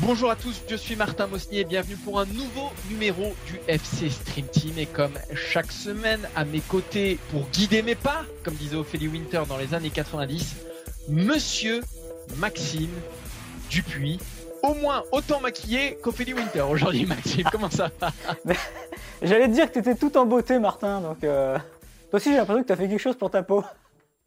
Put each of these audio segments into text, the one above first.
Bonjour à tous, je suis Martin Mosnier et bienvenue pour un nouveau numéro du FC Stream Team. Et comme chaque semaine, à mes côtés, pour guider mes pas, comme disait Ophélie Winter dans les années 90, Monsieur Maxime Dupuis. Au moins autant maquillé qu'Ophélie Winter aujourd'hui, Maxime. Comment ça J'allais te dire que tu étais tout en beauté, Martin. Donc, euh, toi aussi, j'ai l'impression que tu as fait quelque chose pour ta peau.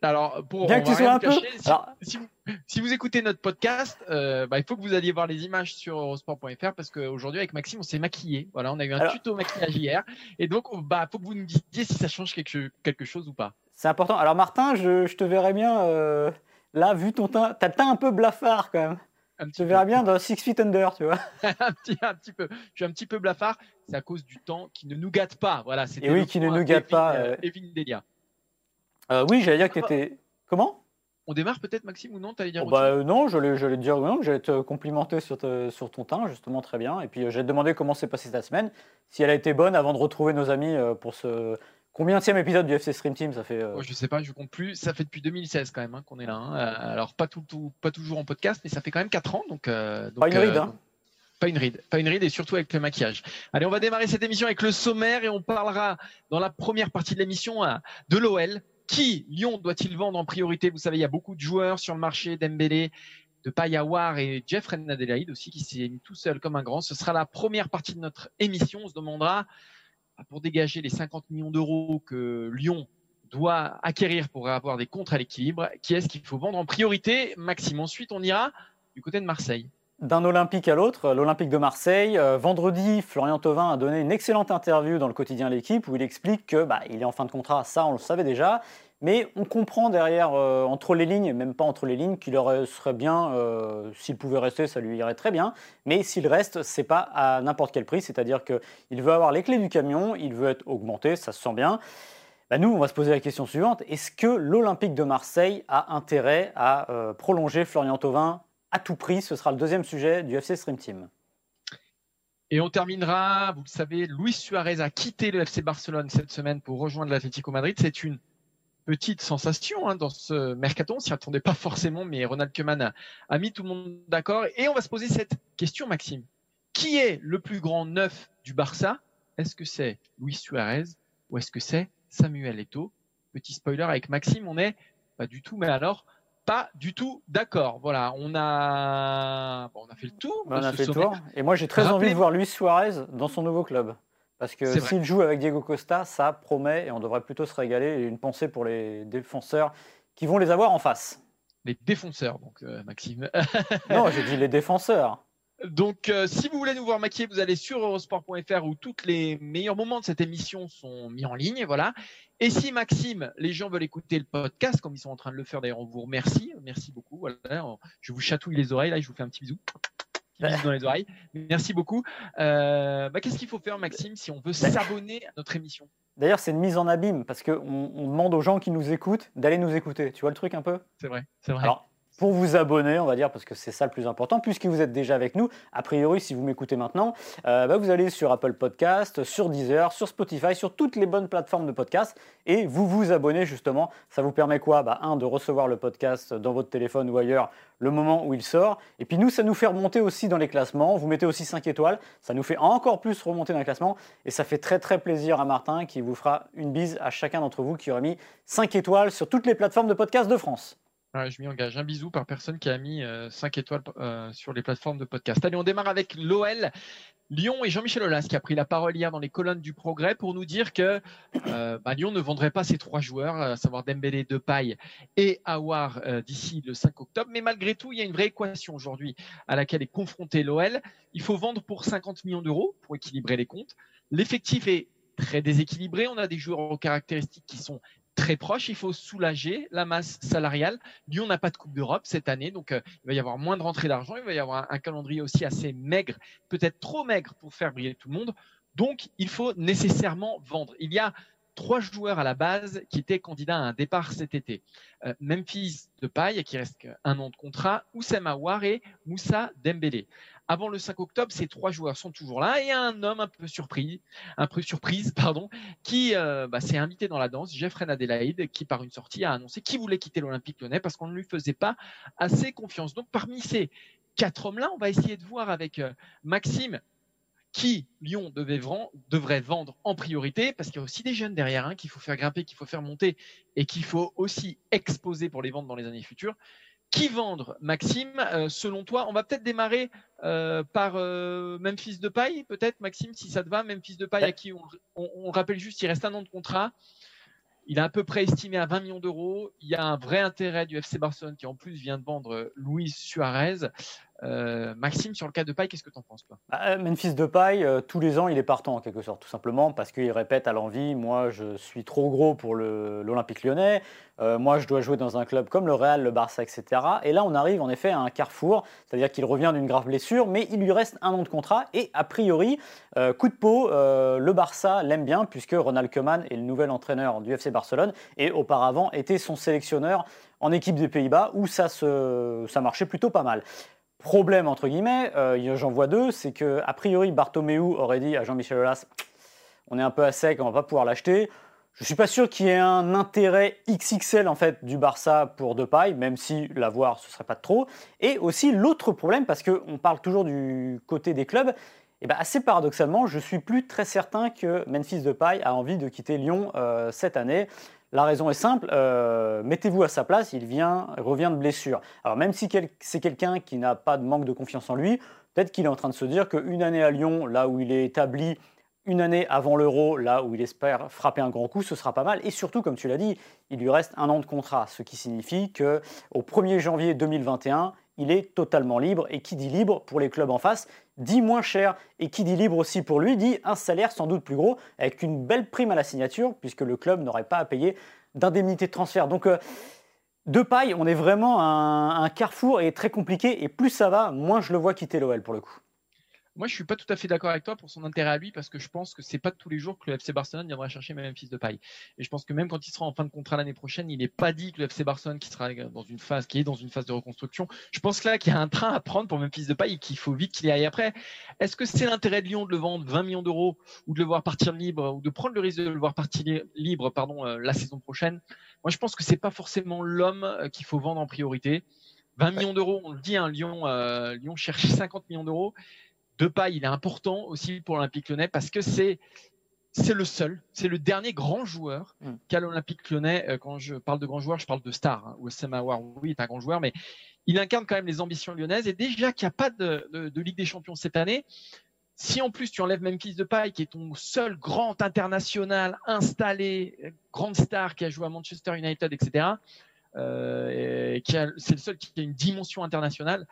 Alors, pour Bien on que va tu sois rien un peu- si, Alors- si vous, si vous écoutez notre podcast, euh, bah, il faut que vous alliez voir les images sur eurosport.fr parce qu'aujourd'hui avec Maxime on s'est maquillé. Voilà, on a eu un Alors- tuto maquillage hier et donc on- bah faut que vous nous disiez si ça change quelque, quelque chose ou pas. C'est important. Alors, Martin, je, je te verrais bien euh, là, vu ton teint. T'as le teint un peu blafard quand même. Un Je verrais bien dans Six Feet Under, tu vois. un petit, un petit peu. Je suis un petit peu blafard. C'est à cause du temps qui ne nous gâte pas. Voilà, Et oui, qui ne nous gâte Evin, pas, euh, euh. Evin Delia. Euh, oui, j'allais dire que t'étais. Comment? On démarre peut-être Maxime ou non? T'allais dire Oh, bah, euh, Non, j'allais j'allais te dire non, j'allais te complimenter sur, te- sur ton teint, justement, très bien. Et puis, euh, j'allais te demander comment s'est passée ta semaine, si elle a été bonne avant de retrouver nos amis euh, pour ce. Combien de épisode du FC Stream Team Ça fait. euh, Oh, je sais pas, je compte plus. Ça fait depuis 2016 quand même hein, qu'on est là. hein. Alors pas tout, tout- pas toujours en podcast, mais ça fait quand même 4 ans. Donc, euh, donc, Pas une ride, euh, hein. Pas une ride, pas une ride et surtout avec le maquillage. Allez, on va démarrer cette émission avec le sommaire et on parlera dans la première partie de l'émission hein, de l'OL. Qui Lyon doit-il vendre en priorité? Vous savez, il y a beaucoup de joueurs sur le marché, Dembélé, de Payawar et Jeffrey Adelaide aussi qui s'est mis tout seul comme un grand. Ce sera la première partie de notre émission. On se demandera bah, pour dégager les 50 millions d'euros que Lyon doit acquérir pour avoir des comptes à l'équilibre. Qui est-ce qu'il faut vendre en priorité? Maxime. Ensuite, on ira du côté de Marseille. D'un Olympique à l'autre, l'Olympique de Marseille. Euh, vendredi, Florian Thauvin a donné une excellente interview dans le quotidien L'équipe où il explique que bah, il est en fin de contrat, ça on le savait déjà, mais on comprend derrière, euh, entre les lignes, même pas entre les lignes, qu'il serait bien, euh, s'il pouvait rester, ça lui irait très bien, mais s'il reste, c'est pas à n'importe quel prix, c'est-à-dire qu'il veut avoir les clés du camion, il veut être augmenté, ça se sent bien. Bah, nous, on va se poser la question suivante. Est-ce que l'Olympique de Marseille a intérêt à euh, prolonger Florian Thauvin à tout prix? Ce sera le deuxième sujet du FC Stream Team. Et on terminera, vous le savez, Luis Suarez a quitté le FC Barcelone cette semaine pour rejoindre l'Atlético Madrid. C'est une petite sensation hein, dans ce mercaton. On s'y attendait pas forcément, mais Ronald Koeman a, a mis tout le monde d'accord. Et on va se poser cette question, Maxime. Qui est le plus grand neuf du Barça? Est-ce que c'est Luis Suarez ou est-ce que c'est Samuel Eto'o? Petit spoiler avec Maxime, on est pas du tout, mais alors pas du tout d'accord. Voilà, on a, bon, on a fait le tour. On a fait le tour. Et moi, j'ai très envie de voir Luis Suarez dans son nouveau club. Parce que s'il joue avec Diego Costa, ça promet et on devrait plutôt se régaler. Et une pensée pour les défenseurs qui vont les avoir en face. les défonceurs, donc euh, Maxime. Non, j'ai dit les défenseurs. donc, euh, si vous voulez nous voir maquiller, vous allez sur eurosport.fr où tous les meilleurs moments de cette émission sont mis en ligne, voilà. Et si Maxime, les gens veulent écouter le podcast, comme ils sont en train de le faire, d'ailleurs, on vous remercie, merci beaucoup. Voilà, je vous chatouille les oreilles, là, je vous fais un petit bisou. Dans les oreilles. Merci beaucoup. Euh, bah, Qu'est-ce qu'il faut faire, Maxime, si on veut s'abonner à notre émission? D'ailleurs, c'est une mise en abîme parce qu'on on demande aux gens qui nous écoutent d'aller nous écouter. Tu vois le truc un peu? C'est vrai, c'est vrai. Alors, pour vous abonner, on va dire, parce que c'est ça le plus important, puisque vous êtes déjà avec nous, a priori, si vous m'écoutez maintenant, euh, bah, vous allez sur Apple Podcast, sur Deezer, sur Spotify, sur toutes les bonnes plateformes de podcast, et vous vous abonnez justement. Ça vous permet quoi? Bah, Un, de recevoir le podcast dans votre téléphone ou ailleurs le moment où il sort, et puis nous, ça nous fait remonter aussi dans les classements. Vous mettez aussi 5 étoiles, ça nous fait encore plus remonter dans les classements, et ça fait très très plaisir à Martin qui vous fera une bise à chacun d'entre vous qui aura mis 5 étoiles sur toutes les plateformes de podcast de France. Je m'y engage. Un bisou par personne qui a mis 5 étoiles euh, sur les plateformes de podcast. Allez, on démarre avec l'OL. Lyon et Jean-Michel Aulas qui a pris la parole hier dans les colonnes du Progrès pour nous dire que euh, bah, Lyon ne vendrait pas ses trois joueurs, à savoir Dembélé, Depay et Awar euh, d'ici le 5 octobre. Mais malgré tout, il y a une vraie équation aujourd'hui à laquelle est confronté l'OL. Il faut vendre pour 50 millions d'euros pour équilibrer les comptes. L'effectif est très déséquilibré. On a des joueurs aux caractéristiques qui sont très proches. Il faut soulager la masse salariale. Lyon n'a pas de Coupe d'Europe cette année, donc euh, il va y avoir moins de rentrées d'argent. Il va y avoir un, calendrier aussi assez maigre, peut-être trop maigre pour faire briller tout le monde. Donc, il faut nécessairement vendre. Il y a trois joueurs à la base qui étaient candidats à un départ cet été. Euh, Memphis de Paille, qui reste un an de contrat, Oussem Aouar et Moussa Dembélé. Avant le 5 octobre, ces trois joueurs sont toujours là et un homme un peu surpris, un peu surprise, pardon, qui euh, bah, s'est invité dans la danse, Jeffrey Adelaide, qui par une sortie a annoncé qu'il voulait quitter l'Olympique lyonnais parce qu'on ne lui faisait pas assez confiance. Donc parmi ces quatre hommes-là, on va essayer de voir avec euh, Maxime qui Lyon devrait vendre en priorité, parce qu'il y a aussi des jeunes derrière hein, qu'il faut faire grimper, qu'il faut faire monter et qu'il faut aussi exposer pour les vendre dans les années futures. Qui vendre, Maxime, euh, selon toi On va peut-être démarrer euh, par euh, Memphis de Paille, peut-être, Maxime, si ça te va. Memphis de Paille, à qui on, on, rappelle juste, il reste un an de contrat. Il est à peu près estimé à 20 millions d'euros. Il y a un vrai intérêt du FC Barcelone qui en plus vient de vendre Luis Suarez. Euh, Maxime, sur le cas de Paille, qu'est-ce que tu en penses toi? Bah, euh, Memphis de Paille, euh, tous les ans, il est partant en quelque sorte, tout simplement parce qu'il répète à l'envie Moi, je suis trop gros pour l'Olympique lyonnais. moi, je dois jouer dans un club comme le Real, le Barça, etc. Et là, on arrive en effet à un carrefour, c'est-à-dire qu'il revient d'une grave blessure, mais il lui reste un an de contrat. Et a priori, coup de peau, le Barça l'aime bien puisque Ronald Koeman est le nouvel entraîneur du FC Barcelone et auparavant était son sélectionneur en équipe des Pays-Bas où ça, se, ça marchait plutôt pas mal. Problème, entre guillemets, euh, j'en vois deux, c'est que a priori Bartomeu aurait dit à Jean-Michel Aulas on est un peu à sec, on va pas pouvoir l'acheter. Je suis pas sûr qu'il y ait un intérêt XXL en fait du Barça pour Depay, même si l'avoir ce serait pas trop. Et aussi l'autre problème, parce qu'on parle toujours du côté des clubs, et ben assez paradoxalement, je suis plus très certain que Memphis Depay a envie de quitter Lyon euh, cette année. La raison est simple, euh, mettez-vous à sa place, il vient, revient de blessure. Alors même si c'est quelqu'un qui n'a pas de manque de confiance en lui, peut-être qu'il est en train de se dire qu'une année à Lyon, là où il est établi, une année avant l'euro, là où il espère frapper un grand coup, ce sera pas mal. Et surtout, comme tu l'as dit, il lui reste un an de contrat, ce qui signifie qu'au 1er janvier 2021, il est totalement libre. Et qui dit libre? Pour les clubs en face dit moins cher. Et qui dit libre aussi pour lui dit un salaire sans doute plus gros, avec une belle prime à la signature, puisque le club n'aurait pas à payer d'indemnité de transfert. Donc, euh, de paille, on est vraiment un, un carrefour et très compliqué. Et plus ça va, moins je le vois quitter l'OL pour le coup. Moi, je suis pas tout à fait d'accord avec toi pour son intérêt à lui parce que je pense que c'est pas tous les jours que le FC Barcelone viendra chercher même fils de paille. Et je pense que même quand il sera en fin de contrat l'année prochaine, il n'est pas dit que le FC Barcelone qui sera dans une phase, qui est dans une phase de reconstruction. Je pense là qu'il y a un train à prendre pour même fils de paille et qu'il faut vite qu'il y aille après. Est-ce que c'est l'intérêt de Lyon de le vendre 20 millions d'euros ou de le voir partir libre ou de prendre le risque de le voir partir libre, pardon, euh, la saison prochaine? Moi, je pense que c'est pas forcément l'homme euh, qu'il faut vendre en priorité. 20 millions d'euros, on le dit, hein, Lyon, euh, Lyon cherche 50 millions d'euros. Depay, il est important aussi pour l'Olympique lyonnais parce que c'est c'est le seul, c'est le dernier grand joueur mm. qu'a l'Olympique lyonnais. Euh, quand je parle de grand joueur, je parle de star. Hein. Oussem Aouar, oui, est un grand joueur, mais il incarne quand même les ambitions lyonnaises. Et déjà qu'il n'y a pas de, de, Ligue des Champions cette année, si en plus tu enlèves Memphis Depay, qui est ton seul grand international installé, grande star qui a joué à Manchester United, etc., euh, c'est le seul qui a une dimension internationale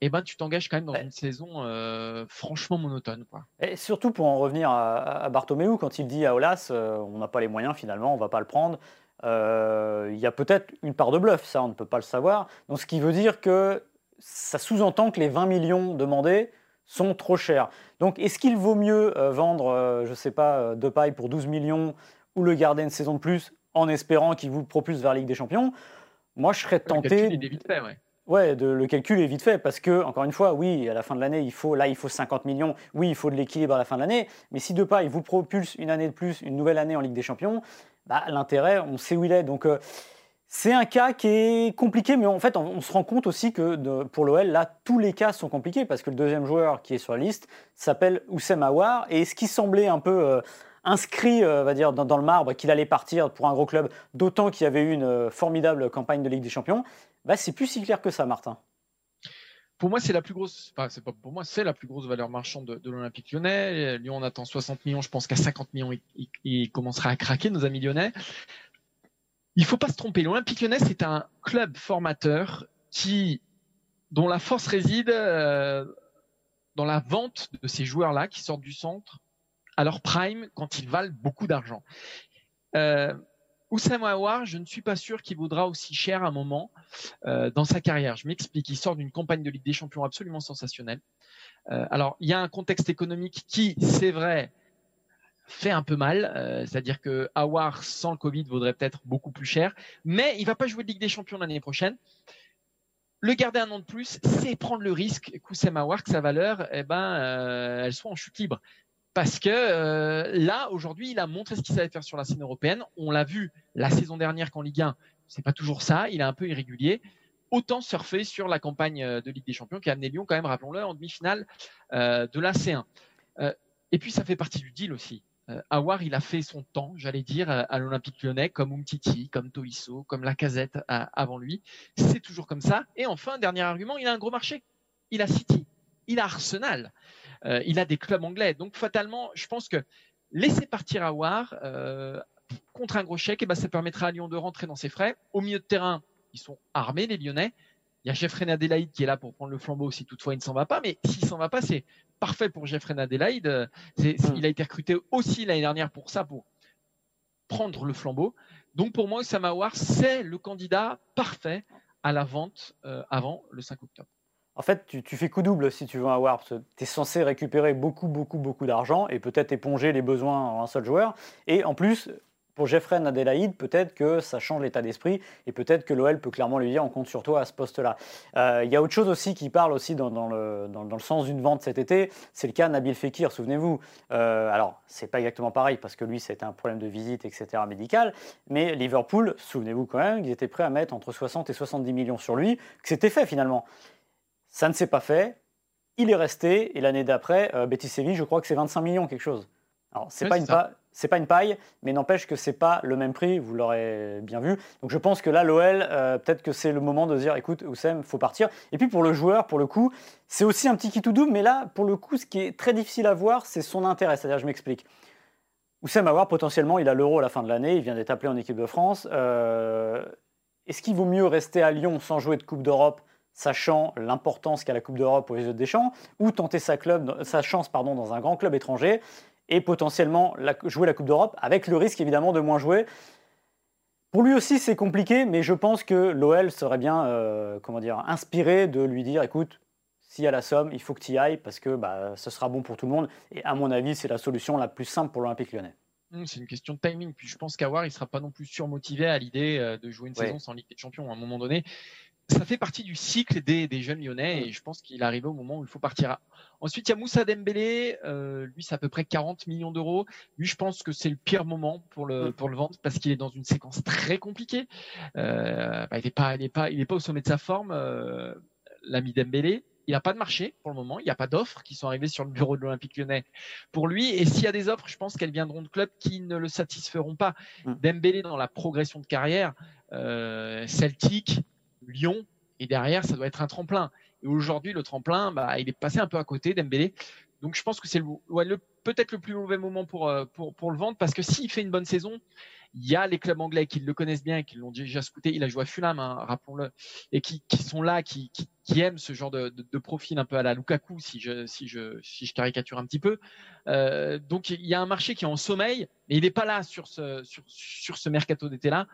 eh ben, tu t'engages quand même dans une saison euh, franchement monotone. Quoi. Et surtout pour en revenir à, à Bartomeu, quand il dit à Olas, euh, on n'a pas les moyens finalement, on ne va pas le prendre, euh, il y a peut-être une part de bluff, ça on ne peut pas le savoir. Donc ce qui veut dire que ça sous-entend que les 20 millions demandés sont trop chers. Donc est-ce qu'il vaut mieux vendre, je ne sais pas, de paille pour 12 millions ou le garder une saison de plus en espérant qu'il vous propulse vers la Ligue des Champions? Moi je serais tenté... fait, ouais. Le calcul est vite fait parce que, encore une fois, oui, à la fin de l'année, il faut, il faut 50 millions. Oui, il faut de l'équilibre à la fin de l'année. Mais si Depay vous propulse une année de plus, une nouvelle année en Ligue des Champions, bah, l'intérêt, on sait où il est. Donc, euh, c'est un cas qui est compliqué, mais en fait, on, se rend compte aussi que pour l'OL, là, tous les cas sont compliqués parce que le deuxième joueur qui est sur la liste s'appelle Oussem Aouar. Et ce qui semblait un peu. Euh, inscrit, euh, va dire, dans, le marbre qu'il allait partir pour un gros club, d'autant qu'il y avait eu une formidable campagne de Ligue des Champions, bah, c'est plus si clair que ça, Martin. Pour moi, c'est la plus grosse. Enfin, c'est pas pour moi, c'est la plus grosse valeur marchande de, l'Olympique Lyonnais. Lyon, on attend 60 millions. Je pense qu'à 50 millions, il, commencera à craquer, nos amis lyonnais. Il faut pas se tromper. L'Olympique Lyonnais, c'est un club formateur qui, dont la force réside euh, dans la vente de ces joueurs-là qui sortent du centre à leur prime quand ils valent beaucoup d'argent. Euh, Oussama Aouar, je ne suis pas sûr qu'il vaudra aussi cher un moment euh, dans sa carrière. Je m'explique. Il sort d'une campagne de Ligue des Champions absolument sensationnelle. Euh, alors, il y a un contexte économique qui, c'est vrai, fait un peu mal. Euh, c'est-à-dire que Aouar sans le Covid vaudrait peut-être beaucoup plus cher, mais il va pas jouer de Ligue des Champions l'année prochaine. Le garder un an de plus, c'est prendre le risque qu'Oussama Aouar, que sa valeur, eh ben, elle soit en chute libre parce que euh, là, aujourd'hui, il a montré ce qu'il savait faire sur la scène européenne. On l'a vu la saison dernière qu'en Ligue 1, c'est pas toujours ça. Il est un peu irrégulier. Autant surfer sur la campagne euh, de Ligue des Champions qui a amené Lyon, quand même, rappelons-le, en demi-finale euh, de la C1. et puis, ça fait partie du deal aussi. Awar, il a fait son temps, j'allais dire, à l'Olympique lyonnais, comme Umtiti, comme Toisso, comme Lacazette avant lui. C'est toujours comme ça. Et enfin, dernier argument, il a un gros marché. Il a City, il a Arsenal. Euh, il a des clubs anglais. Donc fatalement, je pense que laisser partir Awar euh, contre un gros chèque, eh ben, ça permettra à Lyon de rentrer dans ses frais. Au milieu de terrain, ils sont armés, les Lyonnais. Il y a Jeffrey Adelaide qui est là pour prendre le flambeau si toutefois il ne s'en va pas. Mais s'il s'en va pas, c'est parfait pour Jeffrey Adelaide. Hmm. Il a été recruté aussi l'année dernière pour ça, pour prendre le flambeau. Donc pour moi, Awar, c'est le candidat parfait à la vente euh, avant le 5 octobre. En fait, tu, fais coup double si tu veux un Warp. Tu es censé récupérer beaucoup, beaucoup, beaucoup d'argent et peut-être éponger les besoins en un seul joueur. Et en plus, pour Jeffrey Adélaïde, peut-être que ça change l'état d'esprit et peut-être que l'OL peut clairement lui dire on compte sur toi à ce poste-là. Euh, il y a autre chose aussi qui parle aussi dans, le, sens d'une vente cet été, c'est le cas de Nabil Fekir, souvenez-vous. Euh, alors, c'est pas exactement pareil parce que lui, c'était un problème de visite, etc., médical, mais Liverpool, souvenez-vous quand même, ils étaient prêts à mettre entre 60 et 70 millions sur lui, que c'était fait finalement. Ça ne s'est pas fait. Il est resté et l'année d'après, euh, Betis Séville, je crois que c'est 25 millions quelque chose. Alors c'est pas une pas une paille, mais n'empêche que c'est pas le même prix. Vous l'aurez bien vu. Donc je pense que là, l'OL, euh, peut-être que c'est le moment de dire, écoute, Oussem, faut partir. Et puis pour le joueur, pour le coup, c'est aussi un petit qui tout double, mais là, pour le coup, ce qui est très difficile à voir, c'est son intérêt. C'est-à-dire, je m'explique. Oussem voir potentiellement, il a l'euro à la fin de l'année, il vient d'être appelé en équipe de France. Euh, est-ce qu'il vaut mieux rester à Lyon sans jouer de Coupe d'Europe sachant l'importance qu'a la Coupe d'Europe aux yeux des champs, ou tenter sa, club, sa chance pardon, dans un grand club étranger et potentiellement jouer la Coupe d'Europe, avec le risque évidemment de moins jouer. Pour lui aussi, c'est compliqué, mais je pense que l'OL serait bien euh, comment dire, inspiré de lui dire écoute, s'il y a la somme, il faut que tu y ailles parce que bah, ce sera bon pour tout le monde. Et à mon avis, c'est la solution la plus simple pour l'Olympique lyonnais. Mmh, c'est une question de timing. Puis je pense qu'Awar, il ne sera pas non plus surmotivé à l'idée euh, de jouer une saison sans Ligue des Champions à un moment donné ça fait partie du cycle des, jeunes lyonnais et je pense qu'il arrive au moment où il faut partir. Ensuite, il y a Moussa Dembélé, euh, lui c'est à peu près 40 millions d'euros. Lui, je pense que c'est le pire moment pour le pour le vendre parce qu'il est dans une séquence très compliquée. Euh, bah, il n'est pas il est pas il est pas au sommet de sa forme. Euh, L'ami Dembélé, il n'a pas de marché pour le moment. Il n'y a pas d'offres qui sont arrivées sur le bureau de l'Olympique lyonnais pour lui. Et s'il y a des offres, je pense qu'elles viendront de clubs qui ne le satisferont pas. Mm. Dembélé dans la progression de carrière, euh, Celtic, Lyon, et derrière, ça doit être un tremplin. Et aujourd'hui, le tremplin, bah, il est passé un peu à côté d'Embélé. Donc je pense que c'est le, peut-être le plus mauvais moment pour, euh, pour, pour le vendre, parce que s'il fait une bonne saison, il y a les clubs anglais qui le connaissent bien, qui l'ont déjà scouté. Il a joué à Fulham, hein, rappelons-le, et qui, qui, sont là, qui, qui, aiment ce genre de, de, profil un peu à la Lukaku, si je, si je, si je caricature un petit peu. Euh, donc il y a un marché qui est en sommeil, mais il n'est pas là sur ce, sur, sur ce mercato d'été-là.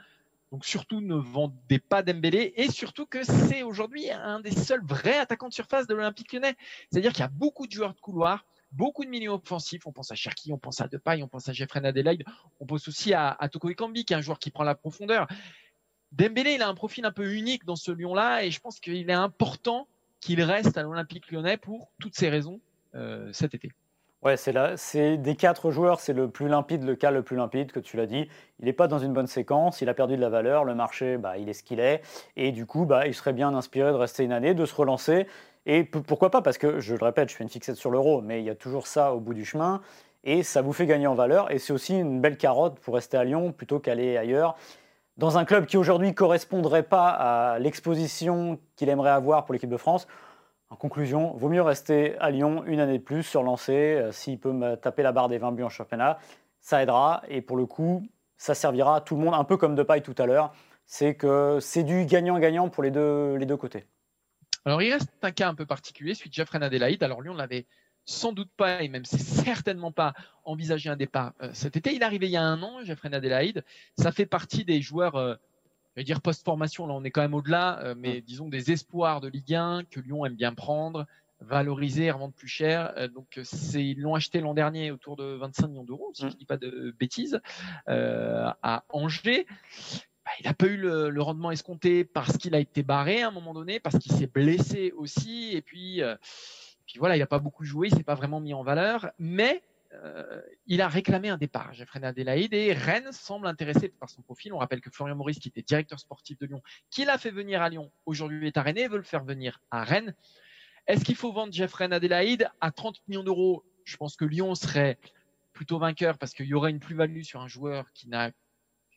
Donc surtout ne vendez pas Dembélé et surtout que c'est aujourd'hui un des seuls vrais attaquants de surface de l'Olympique Lyonnais. C'est-à-dire qu'il y a beaucoup de joueurs de couloir, beaucoup de milieux offensifs. On pense à Cherki, on pense à Depay, on pense à Jeffrey Adelaide, on pense aussi à, à qui est un joueur qui prend la profondeur. Dembélé, il a un profil un peu unique dans ce Lyon-là et je pense qu'il est important qu'il reste à l'Olympique Lyonnais pour toutes ces raisons euh, cet été. Ouais, c'est là, c'est des quatre joueurs, c'est le plus limpide, le cas le plus limpide que tu l'as dit. Il n'est pas dans une bonne séquence, il a perdu de la valeur, le marché, bah, il est ce qu'il est, et du coup, bah, il serait bien inspiré de rester une année, de se relancer. Et pourquoi pas? Parce que je le répète, je fais une fixette sur l'euro, mais il y a toujours ça au bout du chemin, et ça vous fait gagner en valeur, et c'est aussi une belle carotte pour rester à Lyon plutôt qu'aller ailleurs. Dans un club qui aujourd'hui correspondrait pas à l'exposition qu'il aimerait avoir pour l'équipe de France, en conclusion, vaut mieux rester à Lyon une année de plus sur lancé. Euh, s'il peut me taper la barre des 20 buts en championnat, ça aidera. Et pour le coup, ça servira à tout le monde, un peu comme de paille tout à l'heure. C'est que c'est du gagnant-gagnant pour les deux, les deux côtés. Alors, il reste un cas un peu particulier, celui de Jeffrey Adelaide. Alors, lui, on l'avait sans doute pas, et même c'est certainement pas envisagé un départ euh, cet été. Il est arrivé il y a un an, Jeffrey Adelaide. Ça fait partie des joueurs, euh, je vais dire post-formation, là on est quand même au-delà, euh, mais disons des espoirs de Ligue 1 que Lyon aime bien prendre, valoriser, revendre plus cher. donc c'est, ils l'ont acheté l'an dernier autour de 25 millions d'euros, si je ne dis pas de bêtises, à Angers. Bah, il n'a pas eu le, le, rendement escompté parce qu'il a été barré à un moment donné, parce qu'il s'est blessé aussi, et puis puis voilà, il n'a pas beaucoup joué, il s'est pas vraiment mis en valeur, mais euh, il a réclamé un départ, Jeffrey Adelaide, et Rennes semble intéressé par son profil. On rappelle que Florian Maurice, qui était directeur sportif de Lyon, qui l'a fait venir à Lyon, aujourd'hui est à Rennes et veut le faire venir à Rennes. Est-ce qu'il faut vendre Jeffrey Adelaide à 30 millions d'euros? Je pense que Lyon serait plutôt vainqueur parce qu'il y aurait une plus-value sur un joueur qui n'a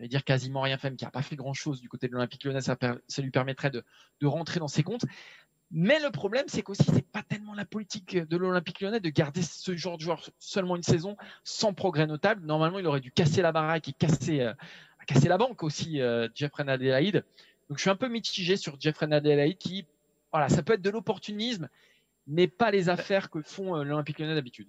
dire quasiment rien fait, mais qui n'a pas fait grand-chose du côté de l'Olympique Lyonnais, ça, lui permettrait de, rentrer dans ses comptes. Mais le problème, c'est qu'aussi, c'est pas tellement la politique de l'Olympique lyonnais de garder ce genre de joueur seulement une saison sans progrès notable. Normalement, il aurait dû casser la baraque et casser, euh, casser la banque aussi, euh, Jeffrey Adelaide. Donc, je suis un peu mitigé sur Jeffrey Adelaide qui, voilà, ça peut être de l'opportunisme, mais pas les affaires que font euh, l'Olympique lyonnais d'habitude.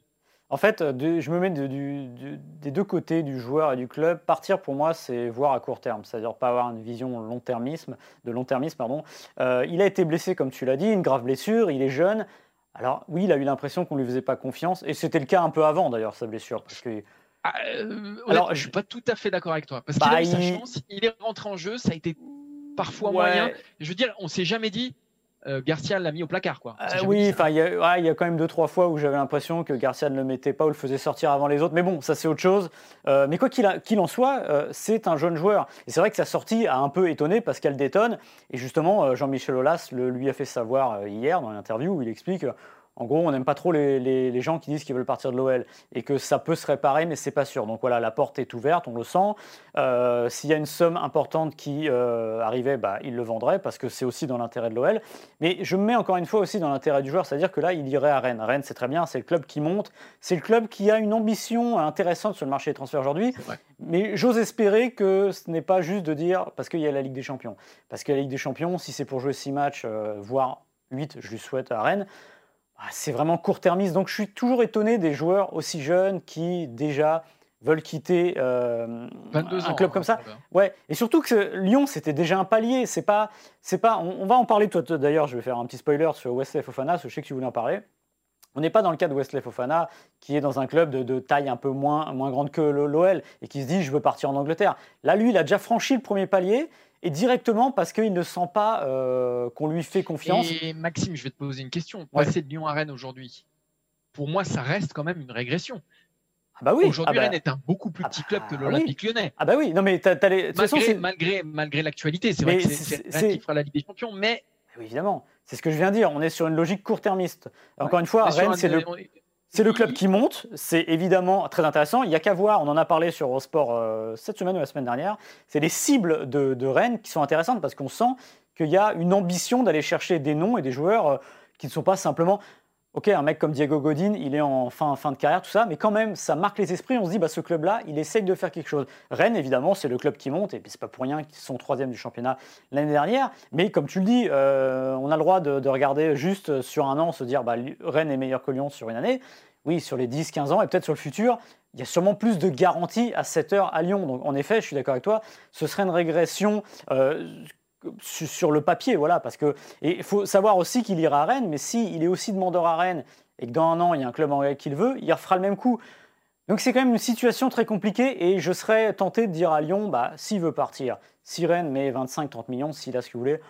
En fait, je me mets des deux côtés du joueur et du club. Partir pour moi, c'est voir à court terme, c'est-à-dire pas avoir une vision long-termisme, de long-termisme. Pardon. Euh, il a été blessé, comme tu l'as dit, une grave blessure. Il est jeune. Alors oui, il a eu l'impression qu'on lui faisait pas confiance, et c'était le cas un peu avant d'ailleurs sa blessure, parce que. Ah, euh, Alors, je suis pas tout à fait d'accord avec toi, parce qu'il a bah, eu sa chance. Il est rentré en jeu, ça a été parfois moyen. Je veux dire, on s'est jamais dit euh, Garcia l'a mis au placard. Quoi. Euh, oui, enfin, il y, a quand même deux trois fois où j'avais l'impression que Garcia ne le mettait pas ou le faisait sortir avant les autres. Mais bon, ça c'est autre chose. Euh, mais quoi qu'il en soit, c'est un jeune joueur. Et c'est vrai que sa sortie a un peu étonné parce qu'elle détonne. Et justement, Jean-Michel Aulas le, lui a fait savoir hier dans l'interview où il explique en gros, on n'aime pas trop les, gens qui disent qu'ils veulent partir de l'OL et que ça peut se réparer, mais c'est pas sûr. Donc voilà, la porte est ouverte, on le sent. Euh, s'il y a une somme importante qui euh, arrivait, bah, il le vendrait parce que c'est aussi dans l'intérêt de l'OL. Mais je me mets encore une fois aussi dans l'intérêt du joueur, c'est-à-dire que là, il irait à Rennes. Rennes, c'est très bien, c'est le club qui monte, c'est le club qui a une ambition intéressante sur le marché des transferts aujourd'hui. Mais j'ose espérer que ce n'est pas juste de dire parce qu'il y a la Ligue des Champions. Parce que la Ligue des Champions, si c'est pour jouer 6 matchs, euh, voire 8, je lui souhaite à Rennes. Ah, c'est vraiment court-termiste. Donc je suis toujours étonné des joueurs aussi jeunes qui déjà veulent quitter euh, un club comme ça. Ouais. Et surtout que Lyon, c'était déjà un palier. C'est pas, c'est pas. On, va en parler. Toi, d'ailleurs, je vais faire un petit spoiler sur Wesley Fofana. je sais que tu voulais en parler. On n'est pas dans le cas de Wesley Fofana, qui est dans un club de, taille un peu moins, moins grande que l'OL et qui se dit je veux partir en Angleterre. Là, lui, il a déjà franchi le premier palier et directement parce qu'il ne sent pas euh, qu'on lui fait confiance. Et Maxime, je vais te poser une question. Passer de Lyon à Rennes aujourd'hui, pour moi, ça reste quand même une régression. Ah bah oui. Aujourd'hui, ah bah Rennes est un beaucoup plus petit club que bah l'Olympique Lyonnais. Ah bah oui, non mais malgré, façon, malgré, malgré l'actualité, c'est vrai que c'est Rennes qui fera la Ligue des Champions, mais oui, évidemment, c'est ce que je viens de dire. On est sur une logique court-termiste. Encore une fois, Rennes, c'est le. C'est le club qui monte, c'est évidemment très intéressant. Il n'y a qu'à voir, on en a parlé sur Eurosport euh, cette semaine ou la semaine dernière, c'est les cibles de, Rennes qui sont intéressantes parce qu'on sent qu'il y a une ambition d'aller chercher des noms et des joueurs euh, qui ne sont pas simplement Ok, un mec comme Diego Godin, il est en fin, de carrière, tout ça, mais quand même, ça marque les esprits. On se dit, bah, ce club-là, il essaye de faire quelque chose. Rennes, évidemment, c'est le club qui monte, et puis c'est pas pour rien qu'ils sont troisième du championnat l'année dernière. Mais comme tu le dis, euh, on a le droit de, regarder juste sur un an, se dire, bah, Rennes est meilleur que Lyon sur une année. Oui, sur les 10-15 ans, et peut-être sur le futur, il y a sûrement plus de garanties à cette heure à Lyon. Donc, en effet, je suis d'accord avec toi, ce serait une régression. Euh, sur le papier, voilà, parce que il faut savoir aussi qu'il ira à Rennes, mais s'il il est aussi demandeur à Rennes et que dans un an il y a un club anglais qu'il veut, il refera le même coup. Donc c'est quand même une situation très compliquée et je serais tenté de dire à Lyon, bah, s'il veut partir, si Rennes met 25-30 millions, s'il a ce que vous voulez,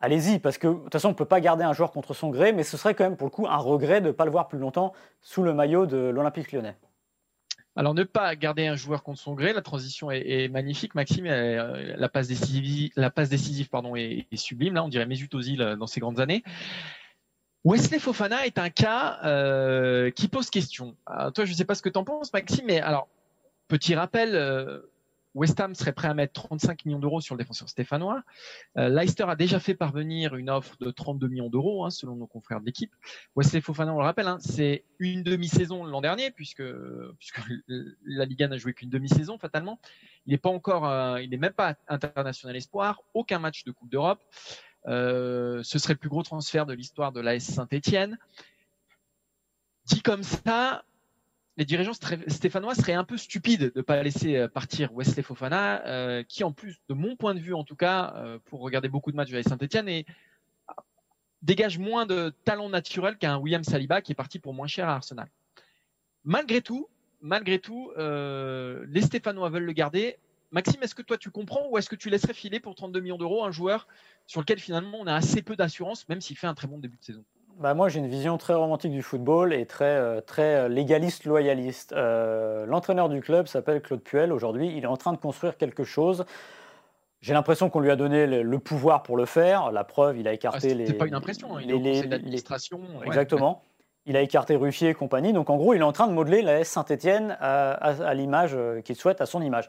allez-y, parce que de toute façon on ne peut pas garder un joueur contre son gré, mais ce serait quand même pour le coup un regret de ne pas le voir plus longtemps sous le maillot de l'Olympique lyonnais. Alors ne pas garder un joueur contre son gré, la transition est, magnifique. Maxime, euh, la passe décisive, pardon, est, sublime. Là, on dirait Mesut Ozil euh, dans ses grandes années. Wesley Fofana est un cas euh, qui pose question. toi, je ne sais pas ce que tu en penses, Maxime, mais alors petit rappel, West Ham serait prêt à mettre 35 millions d'euros sur le défenseur stéphanois. Euh, Leicester a déjà fait parvenir une offre de 32 millions d'euros, hein, selon nos confrères de l'équipe. Wesley Fofana, on le rappelle, hein, c'est une demi-saison l'an dernier, puisque, la Liga n'a joué qu'une demi-saison fatalement. Il n'est pas encore, euh, il n'est même pas international espoir, aucun match de Coupe d'Europe. Euh, ce serait le plus gros transfert de l'histoire de l'AS Saint-Etienne. dit comme ça, les dirigeants stéphanois seraient un peu stupides de ne pas laisser euh, partir Wesley Fofana, euh, qui en plus, de mon point de vue en tout cas, euh, pour regarder beaucoup de matchs de Saint-Etienne, dégage moins de talent naturel qu'un William Saliba qui est parti pour moins cher à Arsenal. Malgré tout, malgré tout, les Stéphanois veulent le garder. Maxime, est-ce que toi tu comprends ou est-ce que tu laisserais filer pour 32 millions d'euros un joueur sur lequel finalement on a assez peu d'assurance, même s'il fait un très bon début de saison? Bah moi, j'ai une vision très romantique du football et très, euh, très euh, légaliste, loyaliste. Euh, l'entraîneur du club s'appelle Claude Puel. Aujourd'hui, il est en train de construire quelque chose. J'ai l'impression qu'on lui a donné le, pouvoir pour le faire. La preuve, il a écarté ah, les. C'est pas une impression, hein. il les, est d'administration. Exactement. Il a écarté Ruffier et compagnie. Donc en gros, il est en train de modeler la S Saint-Etienne à, à l'image qu'il souhaite, à son image.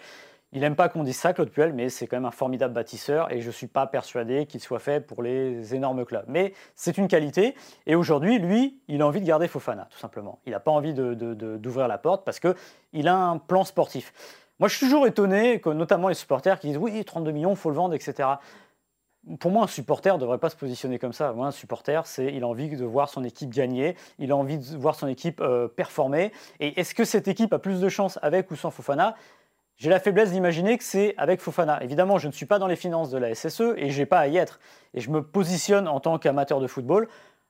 Il n'aime pas qu'on dise ça, Claude Puel, mais c'est quand même un formidable bâtisseur et je ne suis pas persuadé qu'il soit fait pour les énormes clubs. Mais c'est une qualité et aujourd'hui, lui, il a envie de garder Fofana, tout simplement. Il n'a pas envie d'ouvrir la porte parce qu'il a un plan sportif. Moi, je suis toujours étonné que notamment les supporters qui disent oui, 32 millions, il faut le vendre, etc. Pour moi, un supporter ne devrait pas se positionner comme ça. Moi, un supporter, c'est il a envie de voir son équipe gagner, il a envie de voir son équipe euh, performer. Et est-ce que cette équipe a plus de chance avec ou sans Fofana? J'ai la faiblesse d'imaginer que c'est avec Fofana. Évidemment, je ne suis pas dans les finances de la SSE et je n'ai pas à y être. Et je me positionne en tant qu'amateur de football.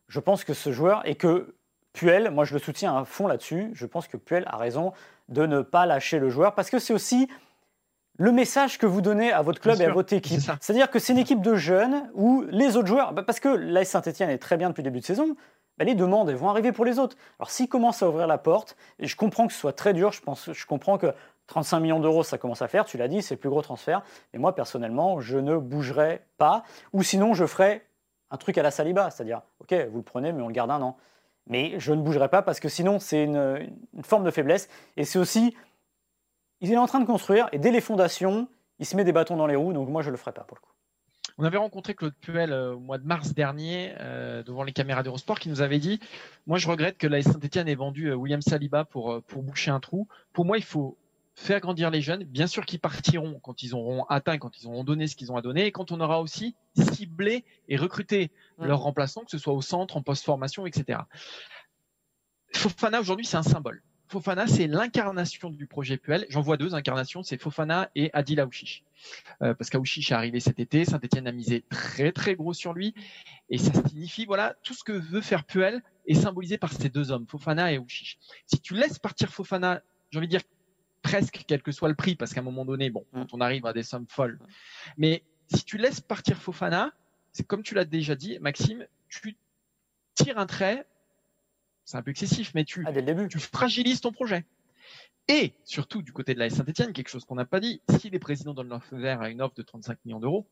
Je pense que ce joueur et que Puel, moi je le soutiens à fond là-dessus, je pense que Puel a raison de ne pas lâcher le joueur parce que c'est aussi le message que vous donnez à votre club et à votre équipe. C'est-à-dire que c'est une équipe de jeunes où les autres joueurs, bah, parce que l'AS Saint-Etienne est très bien depuis le début de saison, bah, les demandes vont arriver pour les autres. Alors s'ils commencent à ouvrir la porte, et je comprends que ce soit très dur, je, pense, je comprends que 35 millions d'euros, ça commence à faire, tu l'as dit, c'est le plus gros transfert. Et moi, personnellement, je ne bougerai pas. Ou sinon, je ferai un truc à la Saliba, c'est-à-dire, OK, vous le prenez, mais on le garde un an. Mais je ne bougerai pas parce que sinon, c'est une, forme de faiblesse. Et c'est aussi, il est en train de construire, et dès les fondations, il se met des bâtons dans les roues, donc moi, je ne le ferai pas pour le coup. On avait rencontré Claude Puel euh, au mois de mars dernier euh, devant les caméras d'Eurosport qui nous avait dit Moi, je regrette que la Saint-Etienne ait vendu euh, William Saliba pour, pour boucher un trou. Pour moi, il faut faire grandir les jeunes. Bien sûr qu'ils partiront quand ils auront atteint, quand ils auront donné ce qu'ils ont à donner, et quand on aura aussi ciblé et recruté leurs remplaçants, que ce soit au centre, en post-formation, etc. Fofana aujourd'hui, c'est un symbole. Fofana, c'est l'incarnation du projet Puel. J'en vois deux incarnations, c'est Fofana et Adil Aouchiche. Euh, parce qu'Aouchiche est arrivé cet été, Saint-Etienne a misé très très gros sur lui, et ça signifie, voilà, tout ce que veut faire Puel est symbolisé par ces deux hommes, Fofana et Aouchiche. Si tu laisses partir Fofana, j'ai envie de dire presque quel que soit le prix, parce qu'à un moment donné, bon, quand on arrive à des sommes folles. Mais si tu laisses partir Fofana, c'est comme tu l'as déjà dit, Maxime, tu tires un trait, c'est un peu excessif, mais tu, ah, tu fragilises ton projet. Et surtout du côté de la Saint-Etienne, quelque chose qu'on n'a pas dit, si les présidents donnent leur feu vert à une offre de 35 millions d'euros,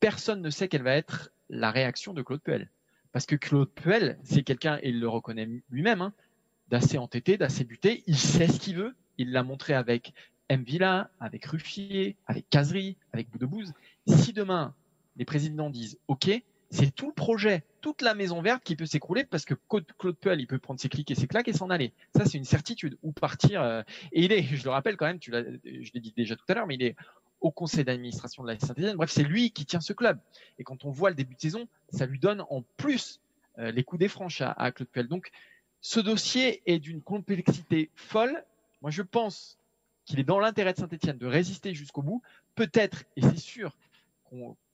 personne ne sait quelle va être la réaction de Claude Puel. Parce que Claude Puel, c'est quelqu'un, et il le reconnaît lui-même, hein, d'assez entêté, d'assez buté, il sait ce qu'il veut, il l'a montré avec M. Villa, avec Ruffier, avec Cazerie, avec Boudebouze. Si demain, les présidents disent OK, c'est tout le projet, toute la maison verte qui peut s'écrouler parce que Claude Puel, il peut prendre ses clics et ses claques et s'en aller. Ça, c'est une certitude. Ou partir. Euh, et il est, je le rappelle quand même, tu je l'ai dit déjà tout à l'heure, mais il est au conseil d'administration de la Saint-Etienne. Bref, c'est lui qui tient ce club. Et quand on voit le début de saison, ça lui donne en plus euh, les coups des franches à, à Claude Puel. Donc, ce dossier est d'une complexité folle moi, je pense qu'il est dans l'intérêt de Saint-Etienne de résister jusqu'au bout. Peut-être, et c'est sûr,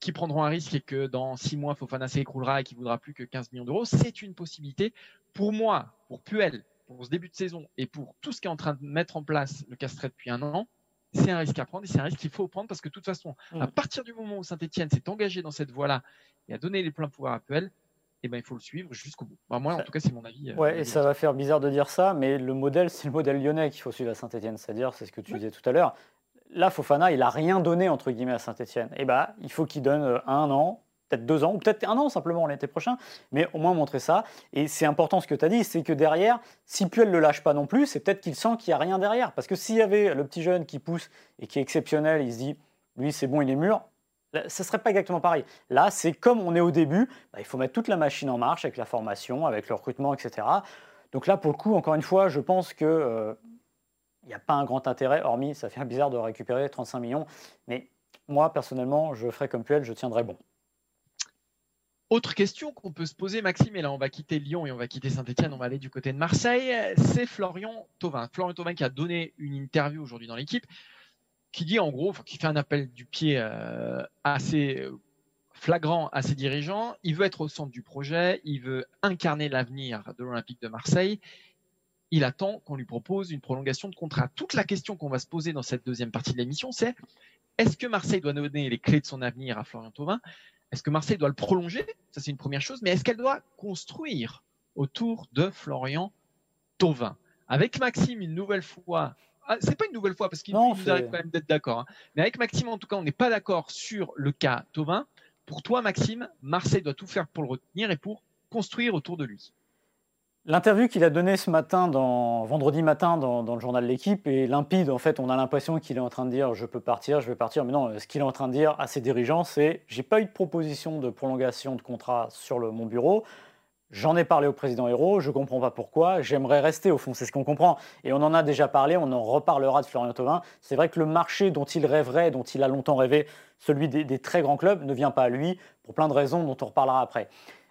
qu'ils prendront un risque et que dans six mois, Fofana s'écroulera et qu'il ne voudra plus que 15 millions d'euros. C'est une possibilité. Pour moi, pour Puel, pour ce début de saison et pour tout ce qui est en train de mettre en place le Castret depuis un an, c'est un risque à prendre et c'est un risque qu'il faut prendre parce que de toute façon, à mm. partir du moment où Saint-Etienne s'est engagé dans cette voie-là et a donné les pleins pouvoirs à Puel, eh ben, il faut le suivre jusqu'au bout. Bah, moi, en tout cas, c'est mon avis. Euh, ouais, et ça va faire bizarre de dire ça, mais le modèle, c'est le modèle lyonnais qu'il faut suivre à Saint-Etienne. C'est-à-dire, c'est ce que tu disais tout à l'heure. Là, Fofana, il n'a rien donné, entre guillemets, à Saint-Etienne. Et eh bah, il faut qu'il donne euh, un an, peut-être deux ans, ou peut-être un an simplement l'été prochain, mais au moins montrer ça. Et c'est important ce que tu as dit, c'est que derrière, si Puel ne le lâche pas non plus, c'est peut-être qu'il sent qu'il n'y a rien derrière. Parce que s'il y avait le petit jeune qui pousse et qui est exceptionnel, il se dit, lui, c'est bon, il est mûr, ce ne serait pas exactement pareil. Là, c'est comme on est au début, bah, il faut mettre toute la machine en marche avec la formation, avec le recrutement, etc. Donc là, pour le coup, encore une fois, je pense qu'il euh, n'y a pas un grand intérêt, hormis, ça fait bizarre de récupérer 35 millions. Mais moi, personnellement, je ferais comme Puel, je tiendrais bon. Autre question qu'on peut se poser, Maxime, et là on va quitter Lyon et on va quitter Saint-Etienne, on va aller du côté de Marseille, c'est Florian Thauvin. Florian Thauvin qui a donné une interview aujourd'hui dans l'équipe, qui dit en gros, qui fait un appel du pied euh, assez flagrant à ses dirigeants, il veut être au centre du projet, il veut incarner l'avenir de l'Olympique de Marseille, il attend qu'on lui propose une prolongation de contrat. Toute la question qu'on va se poser dans cette deuxième partie de l'émission, c'est est-ce que Marseille doit donner les clés de son avenir à Florian Thauvin? Est-ce que Marseille doit le prolonger? Ça, c'est une première chose. Mais est-ce qu'elle doit construire autour de Florian Thauvin? Avec Maxime, une nouvelle fois. Ah, c'est pas une nouvelle fois parce qu'il nous arrive quand même d'être d'accord. Hein. Mais avec Maxime, en tout cas, on n'est pas d'accord sur le cas Thauvin. Pour toi, Maxime, Marseille doit tout faire pour le retenir et pour construire autour de lui. L'interview qu'il a donnée ce matin, dans, vendredi matin, dans, le journal L'équipe est limpide. En fait, on a l'impression qu'il est en train de dire je peux partir, je vais partir. Mais non, ce qu'il est en train de dire à ses dirigeants, c'est j'ai pas eu de proposition de prolongation de contrat sur le, mon bureau. J'en ai parlé au président Hérault, je ne comprends pas pourquoi, j'aimerais rester au fond, c'est ce qu'on comprend. Et on en a déjà parlé, on en reparlera de Florian Thauvin. C'est vrai que le marché dont il rêverait, dont il a longtemps rêvé, celui des très grands clubs, ne vient pas à lui, pour plein de raisons dont on reparlera après.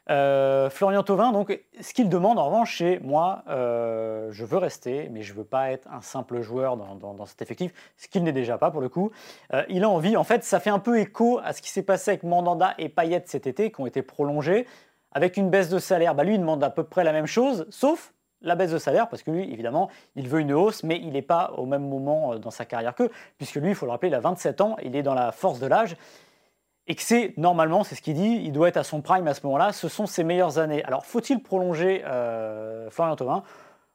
Euh, Florian Thauvin, donc, ce qu'il demande en revanche, c'est moi, euh, je veux rester, mais je veux pas être un simple joueur dans, cet effectif, ce qu'il n'est déjà pas pour le coup. Euh, il a envie, en fait, ça fait un peu écho à ce qui s'est passé avec Mandanda et Payet cet été, qui ont été prolongés, avec une baisse de salaire. Bah, lui, il demande à peu près la même chose, sauf la baisse de salaire, parce que lui, évidemment, il veut une hausse, mais il n'est pas au même moment dans sa carrière qu'eux, puisque lui, il faut le rappeler, il a 27 ans, il est dans la force de l'âge et que c'est normalement, c'est ce qu'il dit, il doit être à son prime à ce moment-là, ce sont ses meilleures années. Alors faut-il prolonger euh, Florian Thauvin?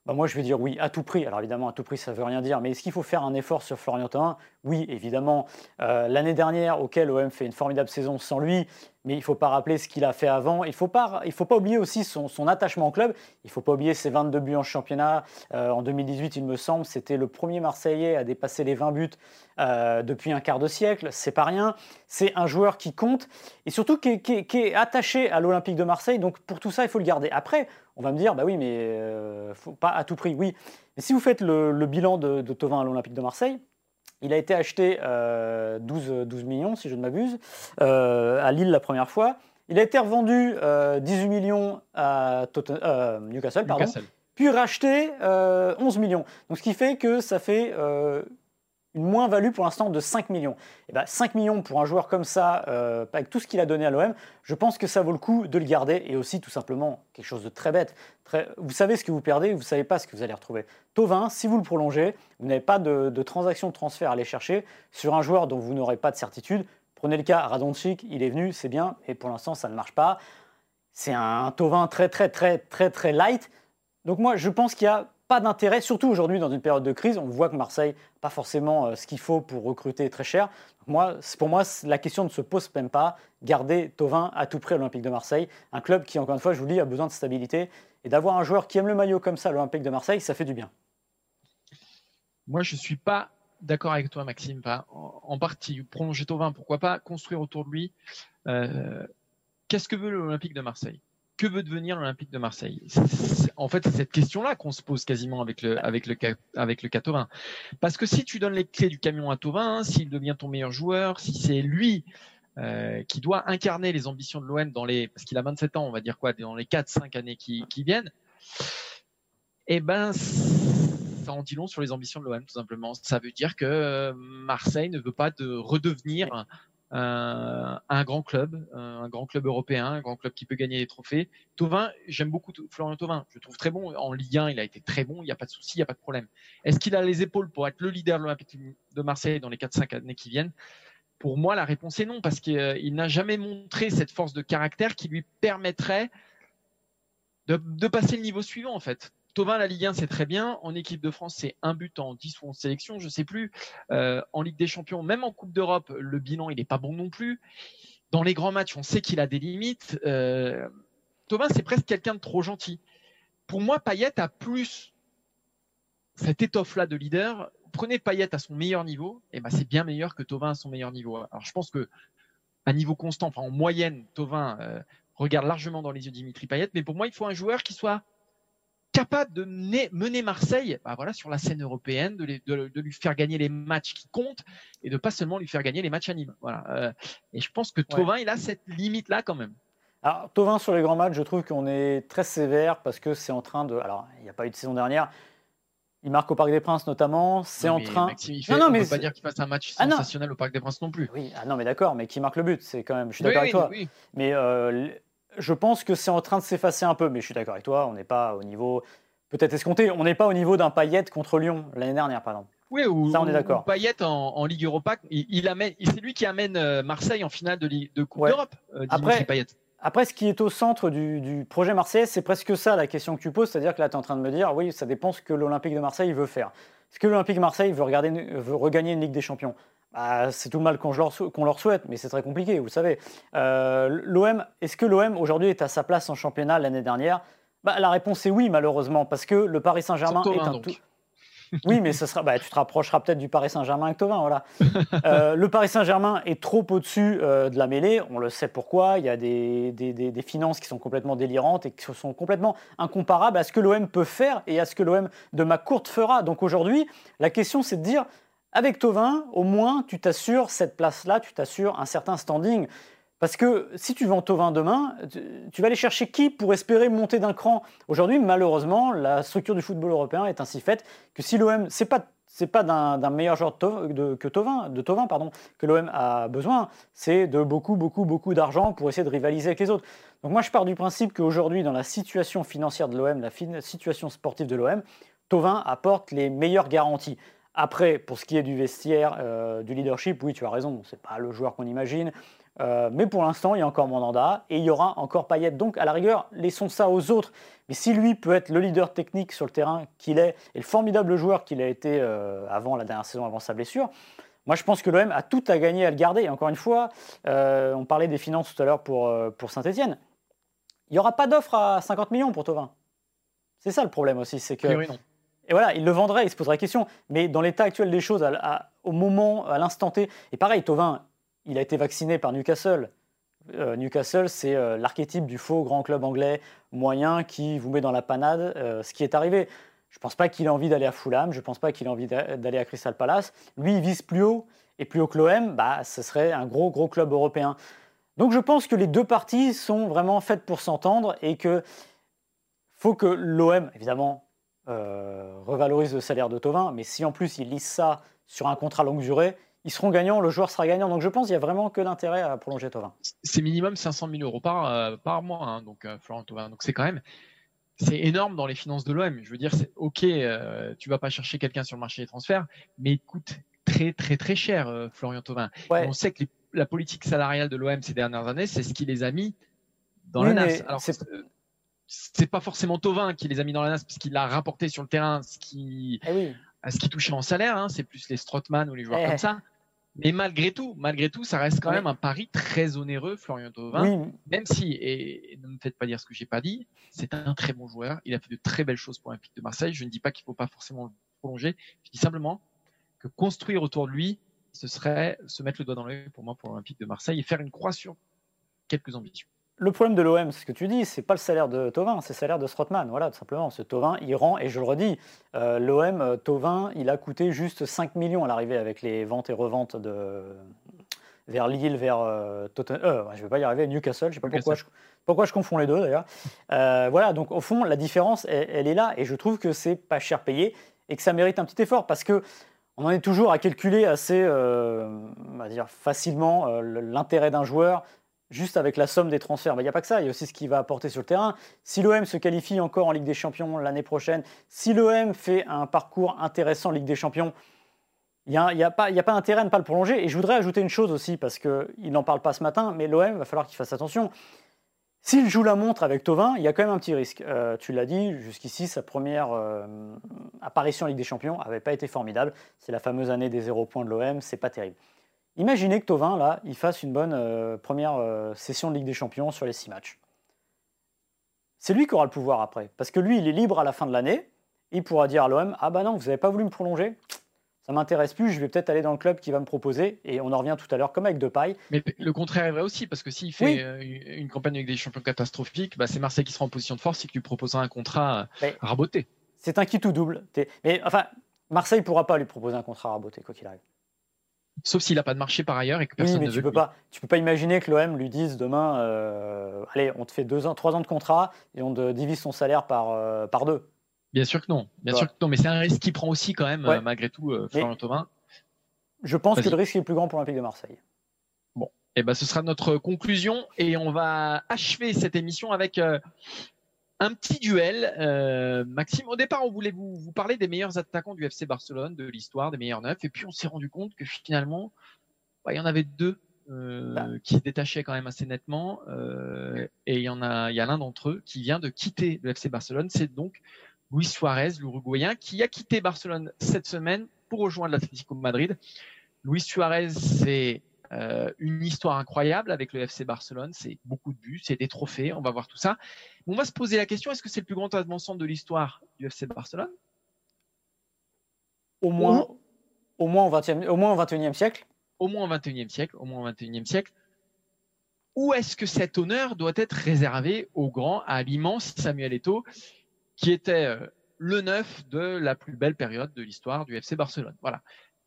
Bah, moi, je vais dire oui, à tout prix. Alors évidemment, à tout prix, ça ne veut rien dire. Mais est-ce qu'il faut faire un effort sur Florian Thauvin? Oui, évidemment. Euh, l'année dernière, auquel l'OM fait une formidable saison sans lui, mais il ne faut pas rappeler ce qu'il a fait avant. Il ne faut, pas, faut pas oublier aussi son, attachement au club. Il ne faut pas oublier ses 22 buts en championnat. Euh, en 2018, il me semble, c'était le premier Marseillais à dépasser les 20 buts euh, depuis un quart de siècle. C'est pas rien. C'est un joueur qui compte et surtout qui est, attaché à l'Olympique de Marseille. Donc pour tout ça, il faut le garder. Après, on va me dire, bah oui, mais euh, faut pas à tout prix. Oui, mais si vous faites le, bilan de, de Tovin à l'Olympique de Marseille, il a été acheté 12, euh, 12 millions, si je ne m'abuse, euh, à Lille la première fois. Il a été revendu 18 euh, millions à Newcastle, pardon, puis racheté 11 millions. Donc ce qui fait que ça fait une moins-value pour l'instant de 5 millions. Et ben, 5 millions pour un joueur comme ça, euh, avec tout ce qu'il a donné à l'OM, je pense que ça vaut le coup de le garder. Et aussi, tout simplement, quelque chose de très bête. Vous savez ce que vous perdez, vous ne savez pas ce que vous allez retrouver. Tovin, si vous le prolongez, vous n'avez pas de, de, transaction de transfert à aller chercher sur un joueur dont vous n'aurez pas de certitude. Prenez le cas, Radonchik, il est venu, c'est bien, et pour l'instant, ça ne marche pas. C'est un Tovin très, très, très, très, très light. Donc moi, je pense qu'il y a pas d'intérêt, surtout aujourd'hui dans une période de crise. On voit que Marseille n'a pas forcément euh, ce qu'il faut pour recruter très cher. Moi, pour moi, la question ne se pose même pas. Garder Tovin à tout prix à l'Olympique de Marseille, un club qui, encore une fois, je vous dis, a besoin de stabilité. Et d'avoir un joueur qui aime le maillot comme ça, l'Olympique de Marseille, ça fait du bien. Moi, je ne suis pas d'accord avec toi, Maxime. en, partie, prolonger Tovin, pourquoi pas? Construire autour de lui. Euh, qu'est-ce que veut l'Olympique de Marseille? Que veut devenir l'Olympique de Marseille? En fait, c'est cette question-là qu'on se pose quasiment avec le avec le. Parce que si tu donnes les clés du camion à Tovin, s'il devient ton meilleur joueur, si c'est lui euh, qui doit incarner les ambitions de l'OM dans les parce qu'il a 27 ans, on va dire quoi, dans les 4-5 années qui, viennent, eh ben ça en dit long sur les ambitions de l'OM tout simplement. Ça veut dire que Marseille ne veut pas de redevenir euh, un grand club, un grand club européen, un grand club qui peut gagner des trophées. Tovin, j'aime beaucoup Florian Tovin, je le trouve très bon. En Ligue 1, il a été très bon, il n'y a pas de souci, il n'y a pas de problème. Est-ce qu'il a les épaules pour être le leader de l'Olympique de Marseille dans les 4-5 années qui viennent? Pour moi, la réponse est non, parce qu'il n'a jamais montré cette force de caractère qui lui permettrait de passer le niveau suivant, en fait. Tovin, la Ligue 1, c'est très bien. En équipe de France, c'est un but en 10 ou en sélection, je ne sais plus. Euh, en Ligue des Champions, même en Coupe d'Europe, le bilan, il n'est pas bon non plus. Dans les grands matchs, on sait qu'il a des limites. Euh, c'est presque quelqu'un de trop gentil. Pour moi, Payet a plus cette étoffe-là de leader. Prenez Payet à son meilleur niveau, et ben c'est bien meilleur que Tovin à son meilleur niveau. Alors je pense que à niveau constant, enfin en moyenne, Tovin euh, regarde largement dans les yeux Dimitri Payet, mais pour moi, il faut un joueur qui soit capable de mener, Marseille bah voilà, sur la scène européenne, de, lui faire gagner les matchs qui comptent et de pas seulement lui faire gagner les matchs à Nîmes. Voilà. Euh, et je pense que Tovin, il a cette limite-là quand même. Alors, Tovin sur les grands matchs, je trouve qu'on est très sévère parce que c'est en train de. Alors, il n'y a pas eu de saison dernière. Il marque au Parc des Princes notamment. C'est en train. Maxime, il fait... non, non, mais peut pas dire qu'il fasse un match ah, sensationnel au Parc des Princes non plus. Oui, ah, non, mais d'accord, mais qui marque le but, c'est quand même. Je suis d'accord avec toi. Mais euh, je pense que c'est en train de s'effacer un peu. Mais je suis d'accord avec toi. On n'est pas au niveau peut-être escompté. On n'est pas au niveau d'un Payet contre Lyon l'année dernière, par exemple. Oui, ou, ça, on est d'accord. Payet en, Ligue Europa, il, amène, c'est lui qui amène euh, Marseille en finale de, de Coupe d'Europe. Euh, Après, ce qui est au centre du, projet Marseille, c'est presque ça la question que tu poses. C'est-à-dire que là, tu es en train de me dire, oui, ça dépend ce que l'Olympique de Marseille veut faire. Est-ce que l'Olympique de Marseille veut, regarder, veut regagner une Ligue des Champions? Bah, C'est tout le mal qu'on leur, leur, souhaite, mais c'est très compliqué, vous le savez. Euh, L'OM, est-ce que l'OM aujourd'hui est à sa place en championnat l'année dernière? Bah, La réponse est oui, malheureusement, parce que le Paris Saint-Germain est un tout. Oui, mais ce sera, bah, tu te rapprocheras peut-être du Paris Saint-Germain avec Tovin. Voilà. Euh, le Paris Saint-Germain est trop au-dessus euh, de la mêlée. On le sait pourquoi. Il y a des, des, des, finances qui sont complètement délirantes et qui sont complètement incomparables à ce que l'OM peut faire et à ce que l'OM de ma courte fera. Donc aujourd'hui, la question, c'est de dire avec Tovin, au moins, tu t'assures cette place-là, tu t'assures un certain standing. Parce que si tu vends Tovin demain, tu vas aller chercher qui pour espérer monter d'un cran? Aujourd'hui, malheureusement, la structure du football européen est ainsi faite que si l'OM, c'est pas c'est pas d'un meilleur joueur de, que Tovin, de Tovin pardon, que l'OM a besoin, c'est de beaucoup, beaucoup, beaucoup d'argent pour essayer de rivaliser avec les autres. Donc moi, je pars du principe qu'aujourd'hui, dans la situation financière de l'OM, la situation sportive de l'OM, Tovin apporte les meilleures garanties. Après, pour ce qui est du vestiaire, euh, du leadership, oui, tu as raison, c'est pas le joueur qu'on imagine. Euh, mais pour l'instant, il y a encore Mandanda et il y aura encore Payet. Donc, à la rigueur, laissons ça aux autres. Mais si lui peut être le leader technique sur le terrain qu'il est et le formidable joueur qu'il a été euh, avant la dernière saison, avant sa blessure, moi je pense que l'OM a tout à gagner à le garder. Et encore une fois, on parlait des finances tout à l'heure pour, pour Saint-Etienne. Il n'y aura pas d'offre à 50 millions pour Tovin. C'est ça le problème aussi. c'est que Et voilà, il le vendrait, il se poserait la question. Mais dans l'état actuel des choses, au moment, à l'instant T, et pareil, Tovin, il a été vacciné par Newcastle. Euh, Newcastle, c'est euh, l'archétype du faux grand club anglais moyen qui vous met dans la panade, euh, ce qui est arrivé. Je ne pense pas qu'il ait envie d'aller à Fulham, je ne pense pas qu'il ait envie d'aller à Crystal Palace. Lui, il vise plus haut, et plus haut que l'OM, bah, ce serait un gros, gros club européen. Donc je pense que les deux parties sont vraiment faites pour s'entendre et que faut que l'OM, évidemment, revalorise le salaire de Tovin, mais si en plus il lisse ça sur un contrat longue durée, ils seront gagnants, le joueur sera gagnant. Donc je pense qu'il n'y a vraiment que d'intérêt à prolonger Tovin. C'est minimum 500 000 euros par, euh, par mois, hein, donc euh, Florent Tovin. Donc c'est quand même c'est énorme dans les finances de l'OM. Je veux dire, c'est ok, euh, tu vas pas chercher quelqu'un sur le marché des transferts, mais il coûte très très très cher, Florian Thauvin. On sait que la politique salariale de l'OM ces dernières années, c'est ce qui les a mis dans la NAS. Alors, c'est pas forcément Tovin qui les a mis dans la NAS parce qu'il a rapporté sur le terrain ce qui, eh ce qui touchait en salaire. Hein. C'est plus les Strottmann ou les joueurs eh. comme ça. Mais malgré tout, malgré tout, ça reste quand même un pari très onéreux, Florian Thauvin. Même si, et, ne me faites pas dire ce que j'ai pas dit, c'est un très bon joueur. Il a fait de très belles choses pour l'Olympique de Marseille. Je ne dis pas qu'il faut pas forcément le prolonger. Je dis simplement que construire autour de lui, ce serait se mettre le doigt dans l'œil pour moi pour l'Olympique de Marseille et faire une croix sur quelques ambitions. Le problème de l'OM, c'est ce que tu dis, c'est pas le salaire de Tovin, c'est le salaire de Strottmann. Voilà, tout simplement. Ce Tovin, il rend, et je le redis, euh, l'OM, euh, Tovin, il a coûté juste 5 millions à l'arrivée avec les ventes et reventes de, vers Lille, vers euh, Tottenham. Euh, je ne vais pas y arriver, Newcastle, je ne sais pas pourquoi je, pourquoi je confonds les deux d'ailleurs. voilà, donc au fond, la différence, elle, est là, et je trouve que c'est pas cher payé et que ça mérite un petit effort parce que on en est toujours à calculer assez on va dire, facilement l'intérêt d'un joueur juste avec la somme des transferts. Il n'y a pas que ça, il y a aussi ce qu'il va apporter sur le terrain. Si l'OM se qualifie encore en Ligue des Champions l'année prochaine, si l'OM fait un parcours intéressant en Ligue des Champions, il n'y a, a, pas, a pas intérêt à ne pas le prolonger. Et je voudrais ajouter une chose aussi, parce qu'il n'en parle pas ce matin, mais l'OM, va falloir qu'il fasse attention. S'il joue la montre avec Tovin, il y a quand même un petit risque. Euh, tu l'as dit, jusqu'ici, sa première euh, apparition en Ligue des Champions n'avait pas été formidable. C'est la fameuse année des zéro points de l'OM, c'est pas terrible. Imaginez que Tovin, là, il fasse une bonne euh, première euh, session de Ligue des Champions sur les six matchs. C'est lui qui aura le pouvoir après. Parce que lui, il est libre à la fin de l'année. Il pourra dire à l'OM Ah bah non, vous n'avez pas voulu me prolonger ça m'intéresse plus, je vais peut-être aller dans le club qui va me proposer. Et on en revient tout à l'heure, comme avec Depay. Mais le contraire est vrai aussi, parce que s'il fait euh, une campagne avec des champions catastrophiques, bah c'est Marseille qui sera en position de force et qui lui proposera un contrat raboté. C'est un qui tout double. Mais enfin, Marseille ne pourra pas lui proposer un contrat raboté, quoi qu'il arrive. Sauf s'il n'a pas de marché par ailleurs et que Oui, personne mais ne tu veut. peux lui. pas, tu peux pas imaginer que l'OM lui dise demain, euh, allez, on te fait deux ans, trois ans de contrat et on te divise son salaire par, euh, par deux. Bien sûr que non. Bien Ouais. sûr que non. Mais c'est un risque qu'il prend aussi quand même, Ouais. euh, malgré tout, euh, Florian Thauvin. Je pense que le risque est plus grand pour l'Olympique de Marseille. Et ben, ce sera notre conclusion et on va achever cette émission avec un petit duel. Euh, Maxime, au départ, on voulait vous, vous parler des meilleurs attaquants du FC Barcelone, de l'histoire, des meilleurs neufs, et puis on s'est rendu compte que finalement, bah, il y en avait deux euh, Bah. qui se détachaient quand même assez nettement, euh, et il y en a, il y a l'un d'entre eux qui vient de quitter le FC Barcelone, c'est donc Luis Suarez, l'Uruguayen, qui a quitté Barcelone cette semaine pour rejoindre l'Atlético Madrid. Luis Suarez, c'est euh, une histoire incroyable avec le FC Barcelone. C'est beaucoup de buts, c'est des trophées. On va voir tout ça. On va se poser la question est-ce que c'est le plus grand avant-centre de l'histoire du FC Barcelone? Au moins, au moins au 20e, au moins au 21e siècle. Au moins au 21e siècle. Au moins au 21e siècle. Ou est-ce que cet honneur doit être réservé au grand, à l'immense Samuel Eto'o, qui était euh, le neuf de la plus belle période de l'histoire du FC Barcelone? Voilà.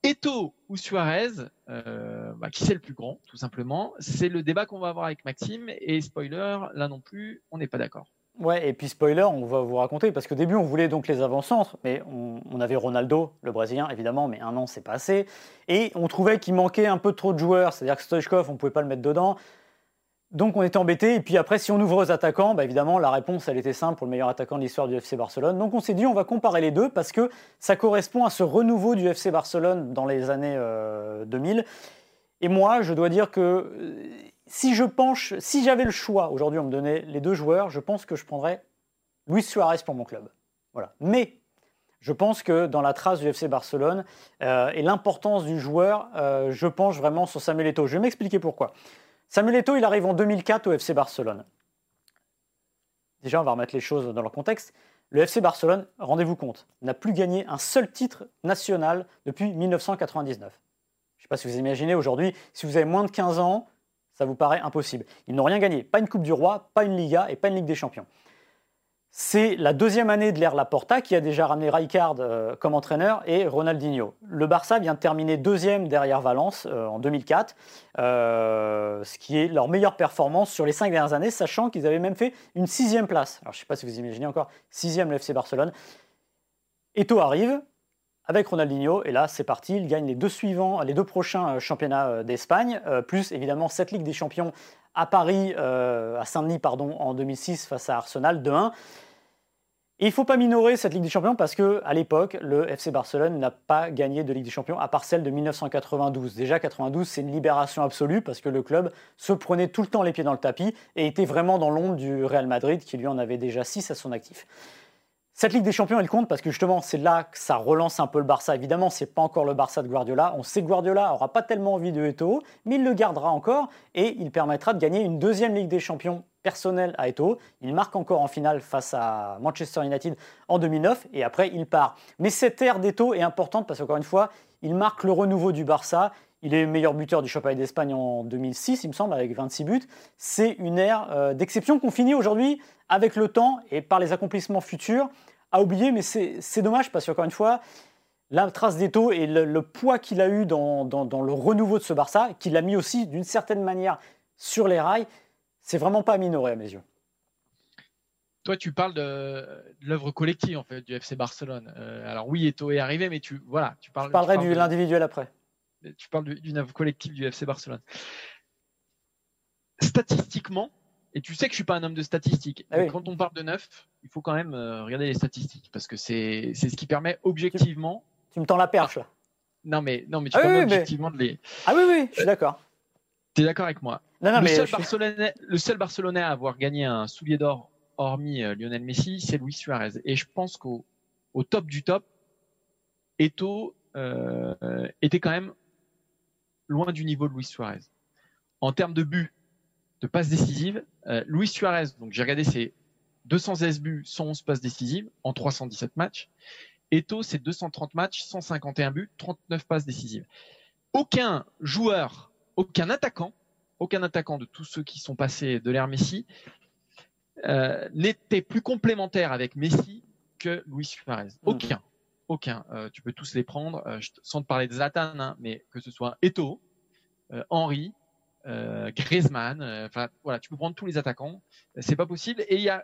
Eto'o ou Suarez, euh, bah, qui c'est le plus grand, tout simplement C'est le débat qu'on va avoir avec Maxime. Et spoiler, là non plus, on n'est pas d'accord. Ouais, et puis spoiler, on va vous raconter, parce qu'au début, on voulait donc les avant-centres, mais on, on avait Ronaldo, le Brésilien, évidemment, mais un an, c'est pas assez. Et on trouvait qu'il manquait un peu trop de joueurs, c'est-à-dire que Stoichkov, on pouvait pas le mettre dedans. Donc on était embêté. Et puis après, si on ouvre aux attaquants, bah évidemment, la réponse, elle était simple pour le meilleur attaquant de l'histoire du FC Barcelone. Donc on s'est dit, on va comparer les deux parce que ça correspond à ce renouveau du FC Barcelone dans les années euh, 2000. Et moi, je dois dire que euh, si je penche, si j'avais le choix, aujourd'hui on me donnait les deux joueurs, je pense que je prendrais Luis Suarez pour mon club. Voilà. Mais je pense que dans la trace du FC Barcelone euh, et l'importance du joueur, euh, je penche vraiment sur Samuel Eto'o. Je vais m'expliquer pourquoi. Samuel Eto'o, il arrive en 2004 au FC Barcelone. Déjà, on va remettre les choses dans leur contexte. Le FC Barcelone, rendez-vous compte, n'a plus gagné un seul titre national depuis 1999. Je ne sais pas si vous imaginez aujourd'hui, si vous avez moins de 15 ans, ça vous paraît impossible. Ils n'ont rien gagné, pas une Coupe du Roi, pas une Liga et pas une Ligue des Champions. C'est la deuxième année de l'ère Laporta qui a déjà ramené Rijkaard euh, comme entraîneur et Ronaldinho. Le Barça vient de terminer deuxième derrière Valence euh, en 2004, euh, ce qui est leur meilleure performance sur les cinq dernières années, sachant qu'ils avaient même fait une sixième place. Alors je ne sais pas si vous imaginez encore, sixième le FC Barcelone. Eto arrive avec Ronaldinho et là c'est parti, il gagne les deux suivants, les deux prochains championnats d'Espagne, plus évidemment cette Ligue des Champions à Paris, à Saint-Denis pardon, en 2006 face à Arsenal 2-1. Il ne faut pas minorer cette Ligue des Champions parce qu'à l'époque, le FC Barcelone n'a pas gagné de Ligue des Champions à part celle de 1992. Déjà, 92, c'est une libération absolue parce que le club se prenait tout le temps les pieds dans le tapis et était vraiment dans l'ombre du Real Madrid qui lui en avait déjà 6 à son actif. Cette Ligue des Champions, elle compte parce que justement, c'est là que ça relance un peu le Barça. Évidemment, c'est pas encore le Barça de Guardiola. On sait que Guardiola aura pas tellement envie de Eto'o, mais il le gardera encore et il permettra de gagner une deuxième Ligue des Champions personnelle à Eto'o. Il marque encore en finale face à Manchester United en 2009 et après il part. Mais cette ère d'Eto'o est importante parce qu'encore une fois, il marque le renouveau du Barça. Il est meilleur buteur du championnat d'Espagne en 2006, il me semble, avec 26 buts. C'est une ère euh, d'exception qu'on finit aujourd'hui avec le temps et par les accomplissements futurs à oublier, mais c'est dommage parce qu'encore une fois, la trace d'Eto et le, poids qu'il a eu dans, dans, dans, le renouveau de ce Barça, qu'il a mis aussi d'une certaine manière sur les rails, c'est vraiment pas à minorer à mes yeux. Toi, tu parles de, de l'œuvre collective en fait du FC Barcelone. Euh, alors oui, Eto est arrivé, mais tu voilà, tu parles. Je parlerai tu de l'individuel après. Tu parles d'une œuvre collective du FC Barcelone. Statistiquement, et tu sais que je suis pas un homme de statistiques. Ah oui. Quand on parle de neuf, il faut quand même euh, regarder les statistiques parce que c'est c'est ce qui permet objectivement. Tu me tends la perche là. Non mais non mais tu Ah permets oui, mais- objectivement de les. Ah oui, oui, je suis d'accord. Tu es d'accord avec moi? Non, non, le, mais seul je suis- Barcelonais, le seul Barcelonais à avoir gagné un soulier d'or, hormis euh, Lionel Messi, c'est Luis Suarez. Et je pense qu'au au top du top, Eto euh, était quand même loin du niveau de Luis Suarez. En termes de buts, de passes décisives, euh, Luis Suarez, donc j'ai regardé ses 216 buts, 111 passes décisives en 317 matchs. Eto, c'est 230 matchs, 151 buts, 39 passes décisives. Aucun joueur, aucun attaquant, aucun attaquant de tous ceux qui sont passés de l'ère Messi euh, n'était plus complémentaire avec Messi que Luis Suarez. Aucun. aucun. Euh, tu peux tous les prendre, euh, sans te parler de Zlatan, hein, mais que ce soit Eto, euh, Henry, euh, Griezmann, enfin voilà, tu peux prendre tous les attaquants. C'est pas possible. Et il y a,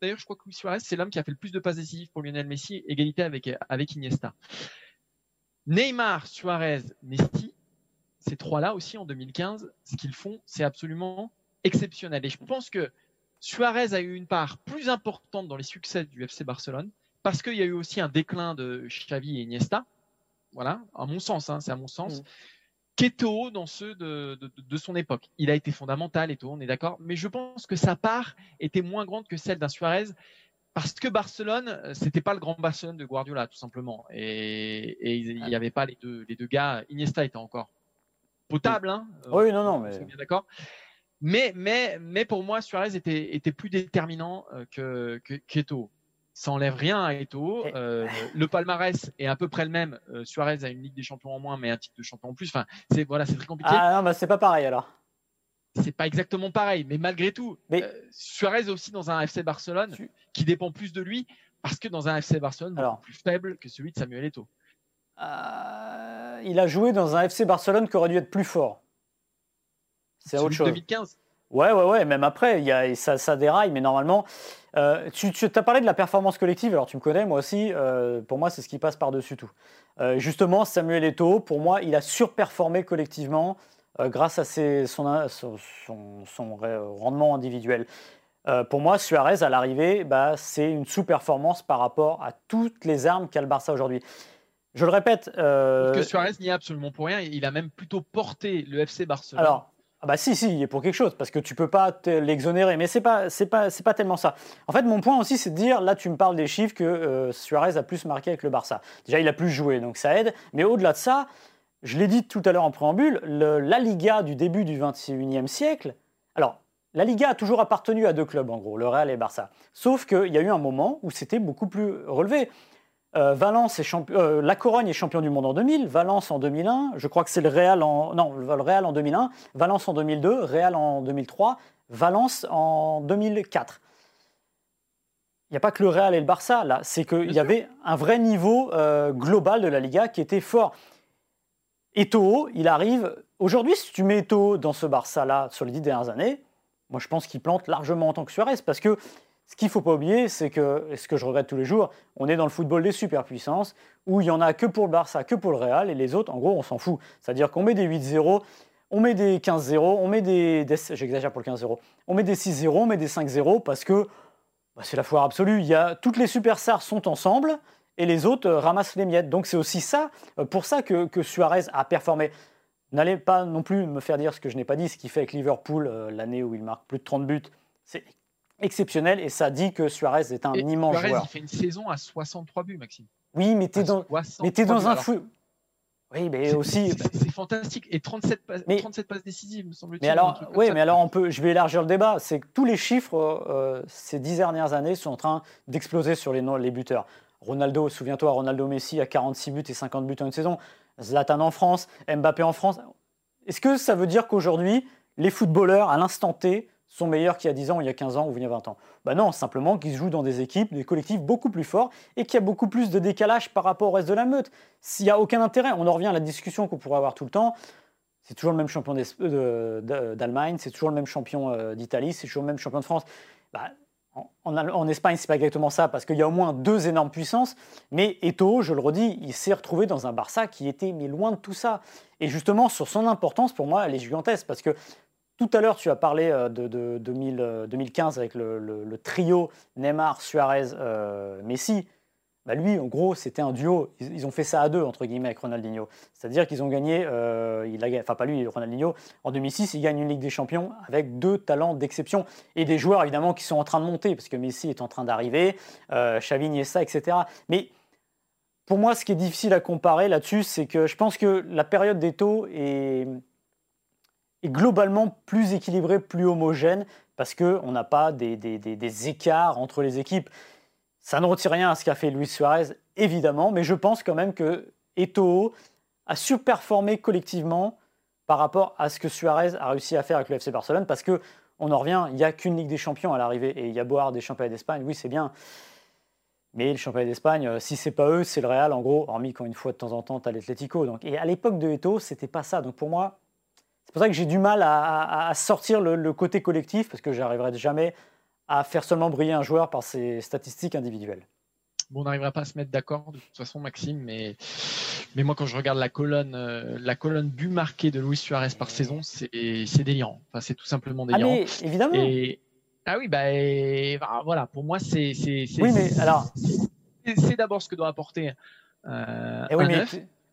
d'ailleurs, je crois que Luis Suarez, c'est l'homme qui a fait le plus de passes décisives pour Lionel Messi, égalité avec avec Iniesta. Neymar, Suarez, Messi, ces trois-là aussi en 2015, ce qu'ils font, c'est absolument exceptionnel. Et je pense que Suarez a eu une part plus importante dans les succès du FC Barcelone parce qu'il y a eu aussi un déclin de Xavi et Iniesta. Voilà, à mon sens, hein, c'est à mon sens. Mm. Keto dans ceux de, son époque. Il a été fondamental, Eto, on est d'accord. Mais je pense que sa part était moins grande que celle d'un Suarez parce que Barcelone, c'était pas le grand Barcelone de Guardiola, tout simplement. Et, il n'y avait pas les deux, les deux gars. Iniesta était encore potable. Hein, oui, non, non, mais. D'accord. Mais, mais, mais pour moi, Suarez était, était plus déterminant euh, que, que qu'Eto. Ça enlève rien à Eto. Euh, le palmarès est à peu près le même. Euh, Suarez a une Ligue des Champions en moins, mais un titre de champion en plus. Enfin, c'est voilà, c'est très compliqué. Ah non, bah c'est pas pareil alors. C'est pas exactement pareil, mais malgré tout, mais... Suarez aussi dans un FC Barcelone qui dépend plus de lui parce que dans un FC Barcelone alors... plus faible que celui de Samuel Eto. Il a joué dans un FC Barcelone qui aurait dû être plus fort. C'est autre chose. 2015. Ouais, ouais, ouais, même après, y a, ça, ça déraille, mais normalement, euh, tu, tu as parlé de la performance collective, alors tu me connais, moi aussi, euh, pour moi, c'est ce qui passe par-dessus tout. Euh, justement, Samuel Eto'o, pour moi, il a surperformé collectivement grâce à ses, son, son, son, rendement individuel. pour moi, Suarez, à l'arrivée, bah, c'est une sous-performance par rapport à toutes les armes qu'a le Barça aujourd'hui. Je le répète. Que Suarez n'y est absolument pour rien, il a même plutôt porté le FC Barcelone. Alors, ah bah si, si, il est pour quelque chose, parce que tu peux pas l'exonérer, mais c'est pas, c'est pas, c'est pas tellement ça. En fait, mon point aussi, c'est de dire, là, tu me parles des chiffres que euh, Suarez a plus marqué avec le Barça. Déjà, il a plus joué, donc ça aide. Mais au-delà de ça, je l'ai dit tout à l'heure en préambule, la Liga du début du 21e siècle, alors, la Liga a toujours appartenu à deux clubs, en gros, le Real et le Barça. Sauf qu'il y a eu un moment où c'était beaucoup plus relevé. Euh, Valence est euh, la Corogne est champion du monde en 2000, Valence en 2001, je crois que c'est le Real en non, le Real en 2001, Valence en 2002, Real en 2003, Valence en 2004. Il n'y a pas que le Real et le Barça là, c'est qu'il y avait un vrai niveau euh, global de la Liga qui était fort. Eto'o, il arrive aujourd'hui si tu mets Eto'o dans ce Barça là sur les dix dernières années, moi je pense qu'il plante largement en tant que Suarez parce que ce qu'il ne faut pas oublier, c'est que, et ce que je regrette tous les jours, on est dans le football des superpuissances, où il n'y en a que pour le Barça, que pour le Real, et les autres, en gros, on s'en fout. C'est-à-dire qu'on met des 8-0, on met des 15-0, on met des, j'exagère pour le 15-0, on met des 6-0, on met des 5-0, parce que bah, c'est la foire absolue. Y a, toutes les superstars sont ensemble, et les autres euh, ramassent les miettes. Donc c'est aussi ça, euh, pour ça que, que Suarez a performé. N'allez pas non plus me faire dire ce que je n'ai pas dit, ce qu'il fait avec Liverpool euh, l'année où il marque plus de 30 buts. C'est exceptionnel et ça dit que Suarez est un immense Suarez, joueur. Il fait une saison à 63 buts, Maxime. Oui, mais t'es dans, mais es dans un fou. Oui, mais aussi. C'est fantastique. Et 37, mais, 37 passes décisives, me semble-t-il. Mais alors, oui, mais alors on peut, je vais élargir le débat. C'est que tous les chiffres euh, ces dix dernières années sont en train d'exploser sur les, les buteurs. Ronaldo, souviens-toi, Ronaldo Messi a 46 buts et 50 buts en une saison. Zlatan en France, Mbappé en France. Est-ce que ça veut dire qu'aujourd'hui, les footballeurs, à l'instant T, sont meilleurs qu'il y a 10 ans, il y a 15 ans ou il y a 20 ans Ben non, simplement qu'ils jouent dans des équipes, des collectifs beaucoup plus forts et qu'il y a beaucoup plus de décalage par rapport au reste de la meute. S'il n'y a aucun intérêt, on en revient à la discussion qu'on pourrait avoir tout le temps. C'est toujours le même champion d'Allemagne, c'est toujours le même champion euh, d'Italie, c'est toujours le même champion de France. Bah, en, en, Espagne, c'est pas exactement ça, parce qu'il y a au moins deux énormes puissances. Mais Eto, je le redis, il s'est retrouvé dans un Barça qui était mais loin de tout ça. Et justement, sur son importance, pour moi, elle est gigantesque, parce que tout à l'heure, tu as parlé euh, de, 2015 euh, avec le, trio Neymar, Suarez, euh, Messi. Bah lui, en gros, c'était un duo. Ils, ont fait ça à deux, entre guillemets, avec Ronaldinho. C'est-à-dire qu'ils ont gagné, enfin pas lui, Ronaldinho, en 2006, il gagne une Ligue des Champions avec deux talents d'exception. Et des joueurs, évidemment, qui sont en train de monter, parce que Messi est en train d'arriver, euh, Xavi, Iniesta, etc. Mais pour moi, ce qui est difficile à comparer là-dessus, c'est que je pense que la période des taux est est globalement plus équilibré, plus homogène, parce qu'on n'a pas des, écarts entre les équipes. Ça ne retire rien à ce qu'a fait Luis Suarez, évidemment, mais je pense quand même que Eto'o a surperformé collectivement par rapport à ce que Suarez a réussi à faire avec le FC Barcelone, parce que on en revient, il n'y a qu'une Ligue des Champions à l'arrivée, et il y a boire des championnats d'Espagne, oui c'est bien, Mais le championnat d'Espagne, euh, si c'est pas eux, c'est le Real, en gros, hormis quand une fois de temps en temps, tu as l'Atlético. Et à l'époque de Eto, c'était pas ça. Donc pour moi, c'est pour ça que j'ai du mal à, sortir le, côté collectif, parce que j'arriverai jamais à faire seulement briller un joueur par ses statistiques individuelles. Bon, on n'arrivera pas à se mettre d'accord de toute façon, Maxime, mais, mais moi, quand je regarde la colonne, euh, la colonne but marqué de Luis Suarez par saison, c'est délirant. Enfin, c'est tout simplement ah, délirant. Ah, évidemment. Et, ah oui, bah, bah, voilà, pour moi, c'est. Oui, mais alors. C'est d'abord ce que doit apporter. Euh, et eh oui, mais,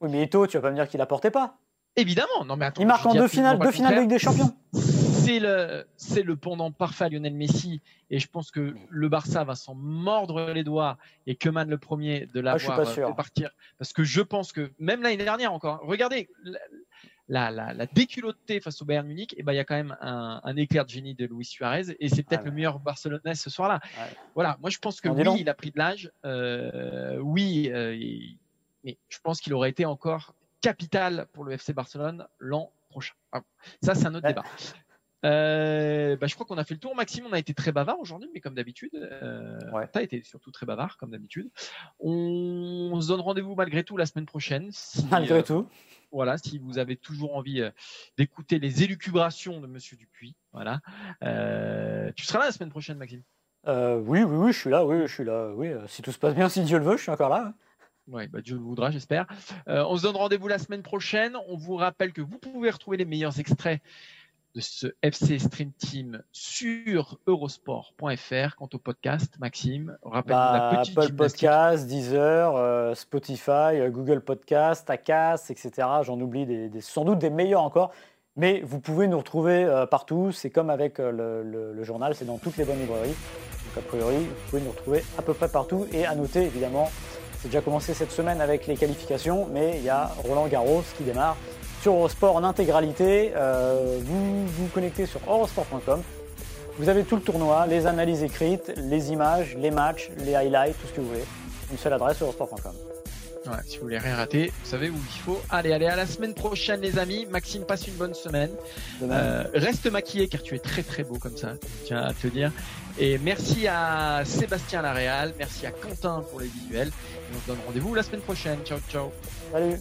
oui, mais Eto, tu vas pas me dire qu'il apportait pas. Évidemment, non mais attends, Il marque en deux finales, deux finales de Ligue des Champions. C'est le, c'est le pendant parfait à Lionel Messi, et je pense que le Barça va s'en mordre les doigts et que Man le premier de ah, l'avoir ah, partir, parce que je pense que même l'année dernière encore, regardez la, la, la déculottée face au Bayern Munich, et eh ben il y a quand même un, un, éclair de génie de Luis Suarez et c'est peut-être le meilleur Barcelonais ce soir-là. Voilà, moi je pense que oui, il a pris de l'âge, euh, oui, euh, mais je pense qu'il aurait été encore capital pour le FC Barcelone l'an prochain. Ah, ça c'est un autre débat. Euh, bah, je crois qu'on a fait le tour. Maxime, on a été très bavard aujourd'hui, mais comme d'habitude. Euh, ouais. Tu as été surtout très bavard, comme d'habitude. On, se donne rendez-vous malgré tout la semaine prochaine. malgré tout voilà, si vous avez toujours envie euh, d'écouter les élucubrations de Monsieur Dupuis, voilà. Euh, tu seras là la semaine prochaine, Maxime? Euh, Oui, oui, oui, je suis là, oui, je suis là, oui. Si tout se passe bien, si Dieu le veut, je suis encore là. Oui, bah Dieu le voudra, j'espère. on se donne rendez-vous la semaine prochaine. On vous rappelle que vous pouvez retrouver les meilleurs extraits de ce FC Stream Team sur eurosport.fr. Quant au podcast, Maxime, rappelle bah, la petite Apple Podcast, Deezer, euh, Spotify, euh, Google Podcast, Acast, etc. J'en oublie des, sans doute des meilleurs encore. Mais vous pouvez nous retrouver euh, partout. C'est comme avec le, journal, c'est dans toutes les bonnes librairies. Donc a priori, vous pouvez nous retrouver à peu près partout. Et à noter, évidemment, c'est déjà commencé cette semaine avec les qualifications, mais il y a Roland Garros qui démarre sur Eurosport en intégralité. Euh, vous vous connectez sur eurosport.com. Vous avez tout le tournoi, les analyses écrites, les images, les matchs, les highlights, tout ce que vous voulez. Une seule adresse, eurosport.com. si vous voulez rien rater, vous savez où il faut. Allez, allez, à la semaine prochaine, les amis. Maxime, passe une bonne semaine. Euh, reste maquillé car tu es très très beau comme ça. Tiens à te dire. Et merci à Sébastien Laréal, merci à Quentin pour les visuels. Et on se donne rendez-vous la semaine prochaine. Ciao, ciao. Salut.